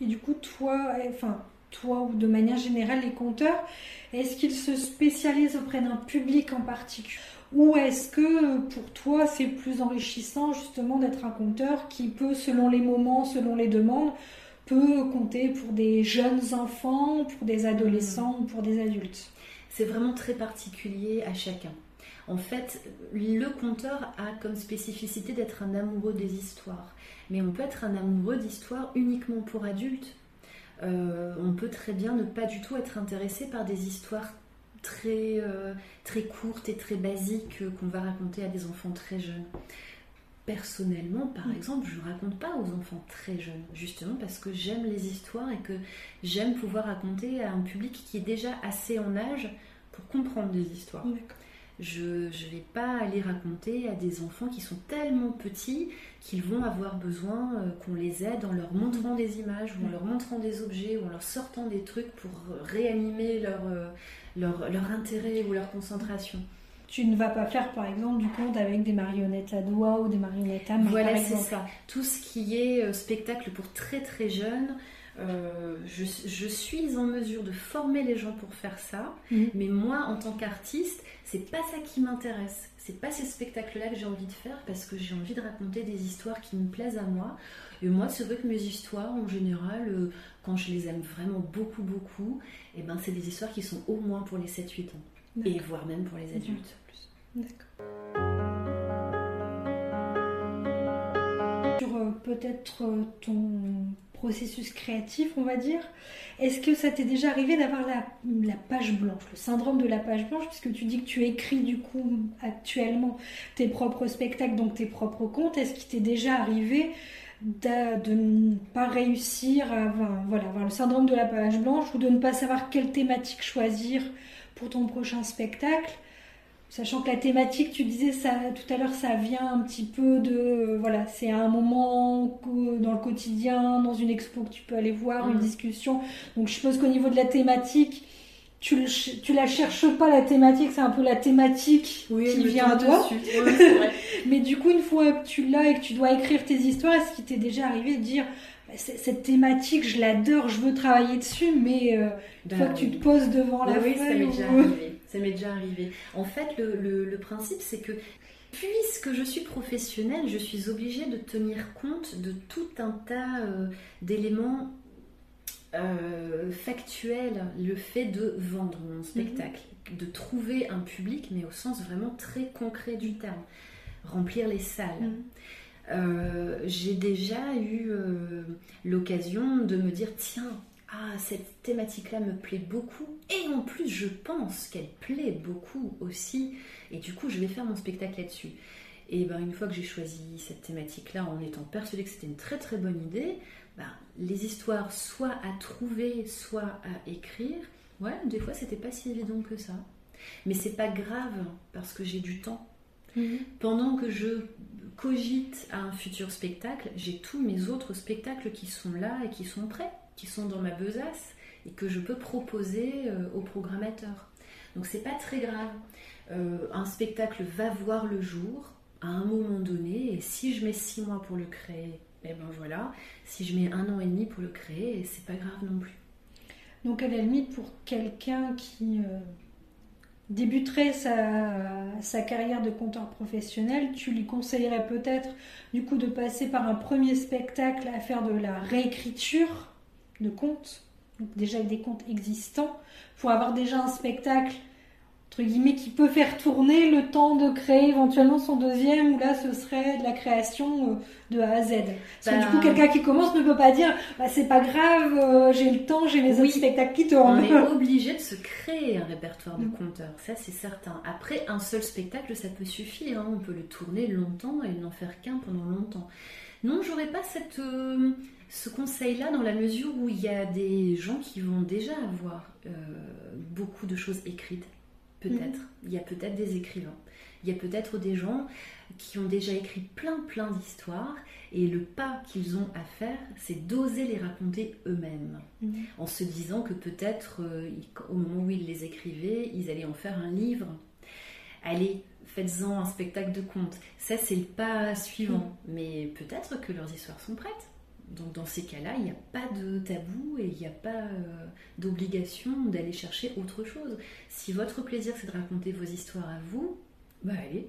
Et du coup, toi, enfin, toi ou de manière générale, les conteurs, est-ce qu'ils se spécialisent auprès d'un public en particulier? Ou est-ce que pour toi c'est plus enrichissant justement d'être un conteur qui peut, selon les moments, selon les demandes, peut compter pour des jeunes enfants, pour des adolescents ou pour des adultes? C'est vraiment très particulier à chacun. En fait, le conteur a comme spécificité d'être un amoureux des histoires. Mais on peut être un amoureux d'histoires uniquement pour adultes. on peut très bien ne pas du tout être intéressé par des histoires très, très courtes et très basiques qu'on va raconter à des enfants très jeunes. Personnellement, par mm. exemple, je ne raconte pas aux enfants très jeunes, justement parce que j'aime les histoires et que j'aime pouvoir raconter à un public qui est déjà assez en âge pour comprendre des histoires. Je ne vais pas aller raconter à des enfants qui sont tellement petits qu'ils vont avoir besoin euh, qu'on les aide en leur montrant des images ou en leur montrant des objets ou en leur sortant des trucs pour réanimer leur, euh, leur, leur intérêt ou leur concentration tu ne vas pas faire par exemple du conte avec des marionnettes à doigts ou des marionnettes à main. Voilà, c'est ça. Tout ce qui est euh, spectacle pour très très jeunes, euh, je, suis en mesure de former les gens pour faire ça, mhm. mais moi en tant qu'artiste, c'est pas ça qui m'intéresse. C'est pas ces spectacles-là que j'ai envie de faire parce que j'ai envie de raconter des histoires qui me plaisent à moi. Et moi, c'est vrai que mes histoires, en général, euh, quand je les aime vraiment beaucoup, beaucoup, et eh ben, c'est des histoires qui sont au moins pour les 7-8 ans. Et voire même pour les adultes. D'accord. Sur euh, peut-être euh, ton processus créatif, on va dire, est-ce que ça t'est déjà arrivé d'avoir la, page blanche, le syndrome de la page blanche, puisque tu dis que tu écris du coup actuellement tes propres spectacles, donc tes propres contes, est-ce qu'il t'est déjà arrivé de, ne pas réussir à voilà, avoir le syndrome de la page blanche ou de ne pas savoir quelle thématique choisir pour ton prochain spectacle? Sachant que la thématique, tu disais ça tout à l'heure, ça vient un petit peu de voilà, c'est un moment dans le quotidien, dans une expo que tu peux aller voir, une mm. discussion. Donc je suppose qu'au niveau de la thématique, tu, tu la cherches pas la thématique, c'est un peu la thématique qui vient à toi. [LAUGHS] Mais du coup, une fois que tu l'as et que tu dois écrire tes histoires, est-ce qu'il t'est déjà arrivé de dire bah, cette thématique, je l'adore, je veux travailler dessus, mais euh, une fois que tu te poses devant la oui, feuille, ça m'est déjà arrivé. En fait, le, principe, c'est que puisque je suis professionnelle, je suis obligée de tenir compte de tout un tas euh, d'éléments euh, factuels. Le fait de vendre mon spectacle, mhm. de trouver un public, mais au sens vraiment très concret du terme. Remplir les salles. Mhm. Euh, j'ai déjà eu l'occasion de me dire tiens, ah, cette thématique-là me plaît beaucoup. Et en plus, je pense qu'elle plaît beaucoup aussi. Et du coup, je vais faire mon spectacle là-dessus. Et ben, une fois que j'ai choisi cette thématique-là, en étant persuadée que c'était une très très bonne idée, ben, les histoires soit à trouver, soit à écrire, ouais, des fois c'était pas si évident que ça. Mais c'est pas grave parce que j'ai du temps. Mhm. Pendant que je cogite à un futur spectacle, j'ai tous mes autres spectacles qui sont là et qui sont prêts qui sont dans ma besace et que je peux proposer euh, au programmateur. Donc c'est pas très grave. Euh, un spectacle va voir le jour à un moment donné et si je mets six mois pour le créer, eh ben voilà. Si je mets un an et demi pour le créer, c'est pas grave non plus. Donc à la limite pour quelqu'un qui euh, débuterait sa, carrière de conteur professionnel, tu lui conseillerais peut-être du coup de passer par un premier spectacle à faire de la réécriture de contes, donc déjà avec des contes existants, pour avoir déjà un spectacle entre guillemets qui peut faire tourner le temps de créer éventuellement son deuxième où là ce serait de la création euh, de A à Z. Parce que du coup bah, quelqu'un qui commence ne peut pas dire bah, c'est pas grave, euh, j'ai le temps, j'ai mes autres spectacles qui tournent. On est [LAUGHS] obligé de se créer un répertoire de mm. conteurs, ça c'est certain. Après un seul spectacle ça peut suffire, hein. on peut le tourner longtemps et n'en faire qu'un pendant longtemps. Non, j'aurais pas cette euh, ce conseil-là dans la mesure où il y a des gens qui vont déjà avoir euh, beaucoup de choses écrites, peut-être. Mhm. Il y a peut-être des écrivains. Il y a peut-être des gens qui ont déjà écrit plein plein d'histoires et le pas qu'ils ont à faire, c'est d'oser les raconter eux-mêmes, mhm. en se disant que peut-être euh, au moment où ils les écrivaient, ils allaient en faire un livre. Allez, faites-en un spectacle de contes. Ça, c'est le pas suivant. Mhm. Mais peut-être que leurs histoires sont prêtes. Donc dans ces cas-là, il n'y a pas de tabou et il n'y a pas euh, d'obligation d'aller chercher autre chose. Si votre plaisir c'est de raconter vos histoires à vous, bah allez.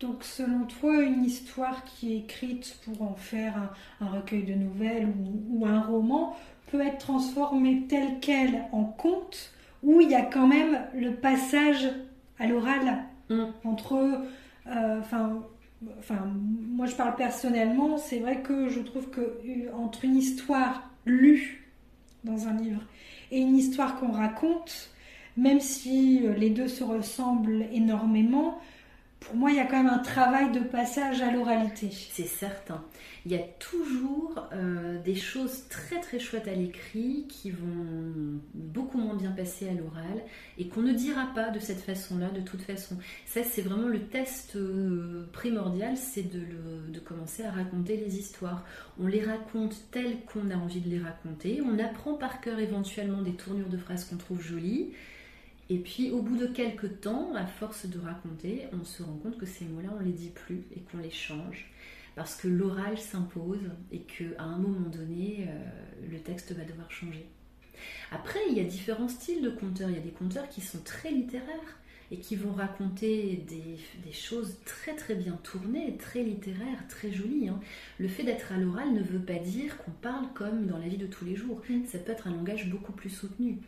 Donc selon toi, une histoire qui est écrite pour en faire un, recueil de nouvelles ou, un roman peut être transformée telle qu'elle en conte où il y a quand même le passage à l'oral mm. entre... Euh, enfin, moi je parle personnellement, c'est vrai que je trouve que euh, entre une histoire lue dans un livre et une histoire qu'on raconte, même si euh, les deux se ressemblent énormément, pour moi, il y a quand même un travail de passage à l'oralité. C'est certain. Il y a toujours euh, des choses très très chouettes à l'écrit qui vont beaucoup moins bien passer à l'oral et qu'on ne dira pas de cette façon-là de toute façon. Ça, c'est vraiment le test euh, primordial, c'est de, commencer à raconter les histoires. On les raconte telles qu'on a envie de les raconter. On apprend par cœur éventuellement des tournures de phrases qu'on trouve jolies. Et puis au bout de quelques temps, à force de raconter, on se rend compte que ces mots-là, on les dit plus et qu'on les change. Parce que l'oral s'impose et qu'à un moment donné, euh, le texte va devoir changer. Après, il y a différents styles de conteurs. Il y a des conteurs qui sont très littéraires et qui vont raconter des, choses très très bien tournées, très littéraires, très jolies. Hein. Le fait d'être à l'oral ne veut pas dire qu'on parle comme dans la vie de tous les jours. Mm. Ça peut être un langage beaucoup plus soutenu.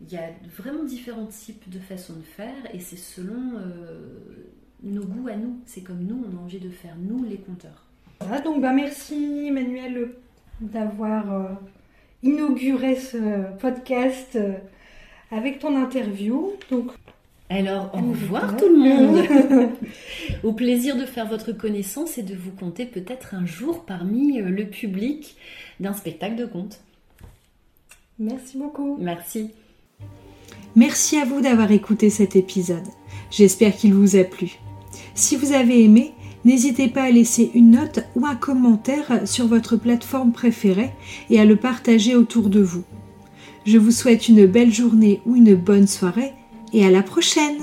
Il y a vraiment différents types de façons de faire et c'est selon euh, nos goûts à nous. C'est comme nous, on a envie de faire, nous les conteurs. Voilà, donc bah, merci Emmanuel d'avoir euh, inauguré ce podcast euh, avec ton interview. Donc, alors, au revoir tout le monde. [LAUGHS] Au plaisir de faire votre connaissance et de vous compter peut-être un jour parmi le public d'un spectacle de contes. Merci beaucoup. Merci. Merci à vous d'avoir écouté cet épisode. J'espère qu'il vous a plu. Si vous avez aimé, n'hésitez pas à laisser une note ou un commentaire sur votre plateforme préférée et à le partager autour de vous. Je vous souhaite une belle journée ou une bonne soirée et à la prochaine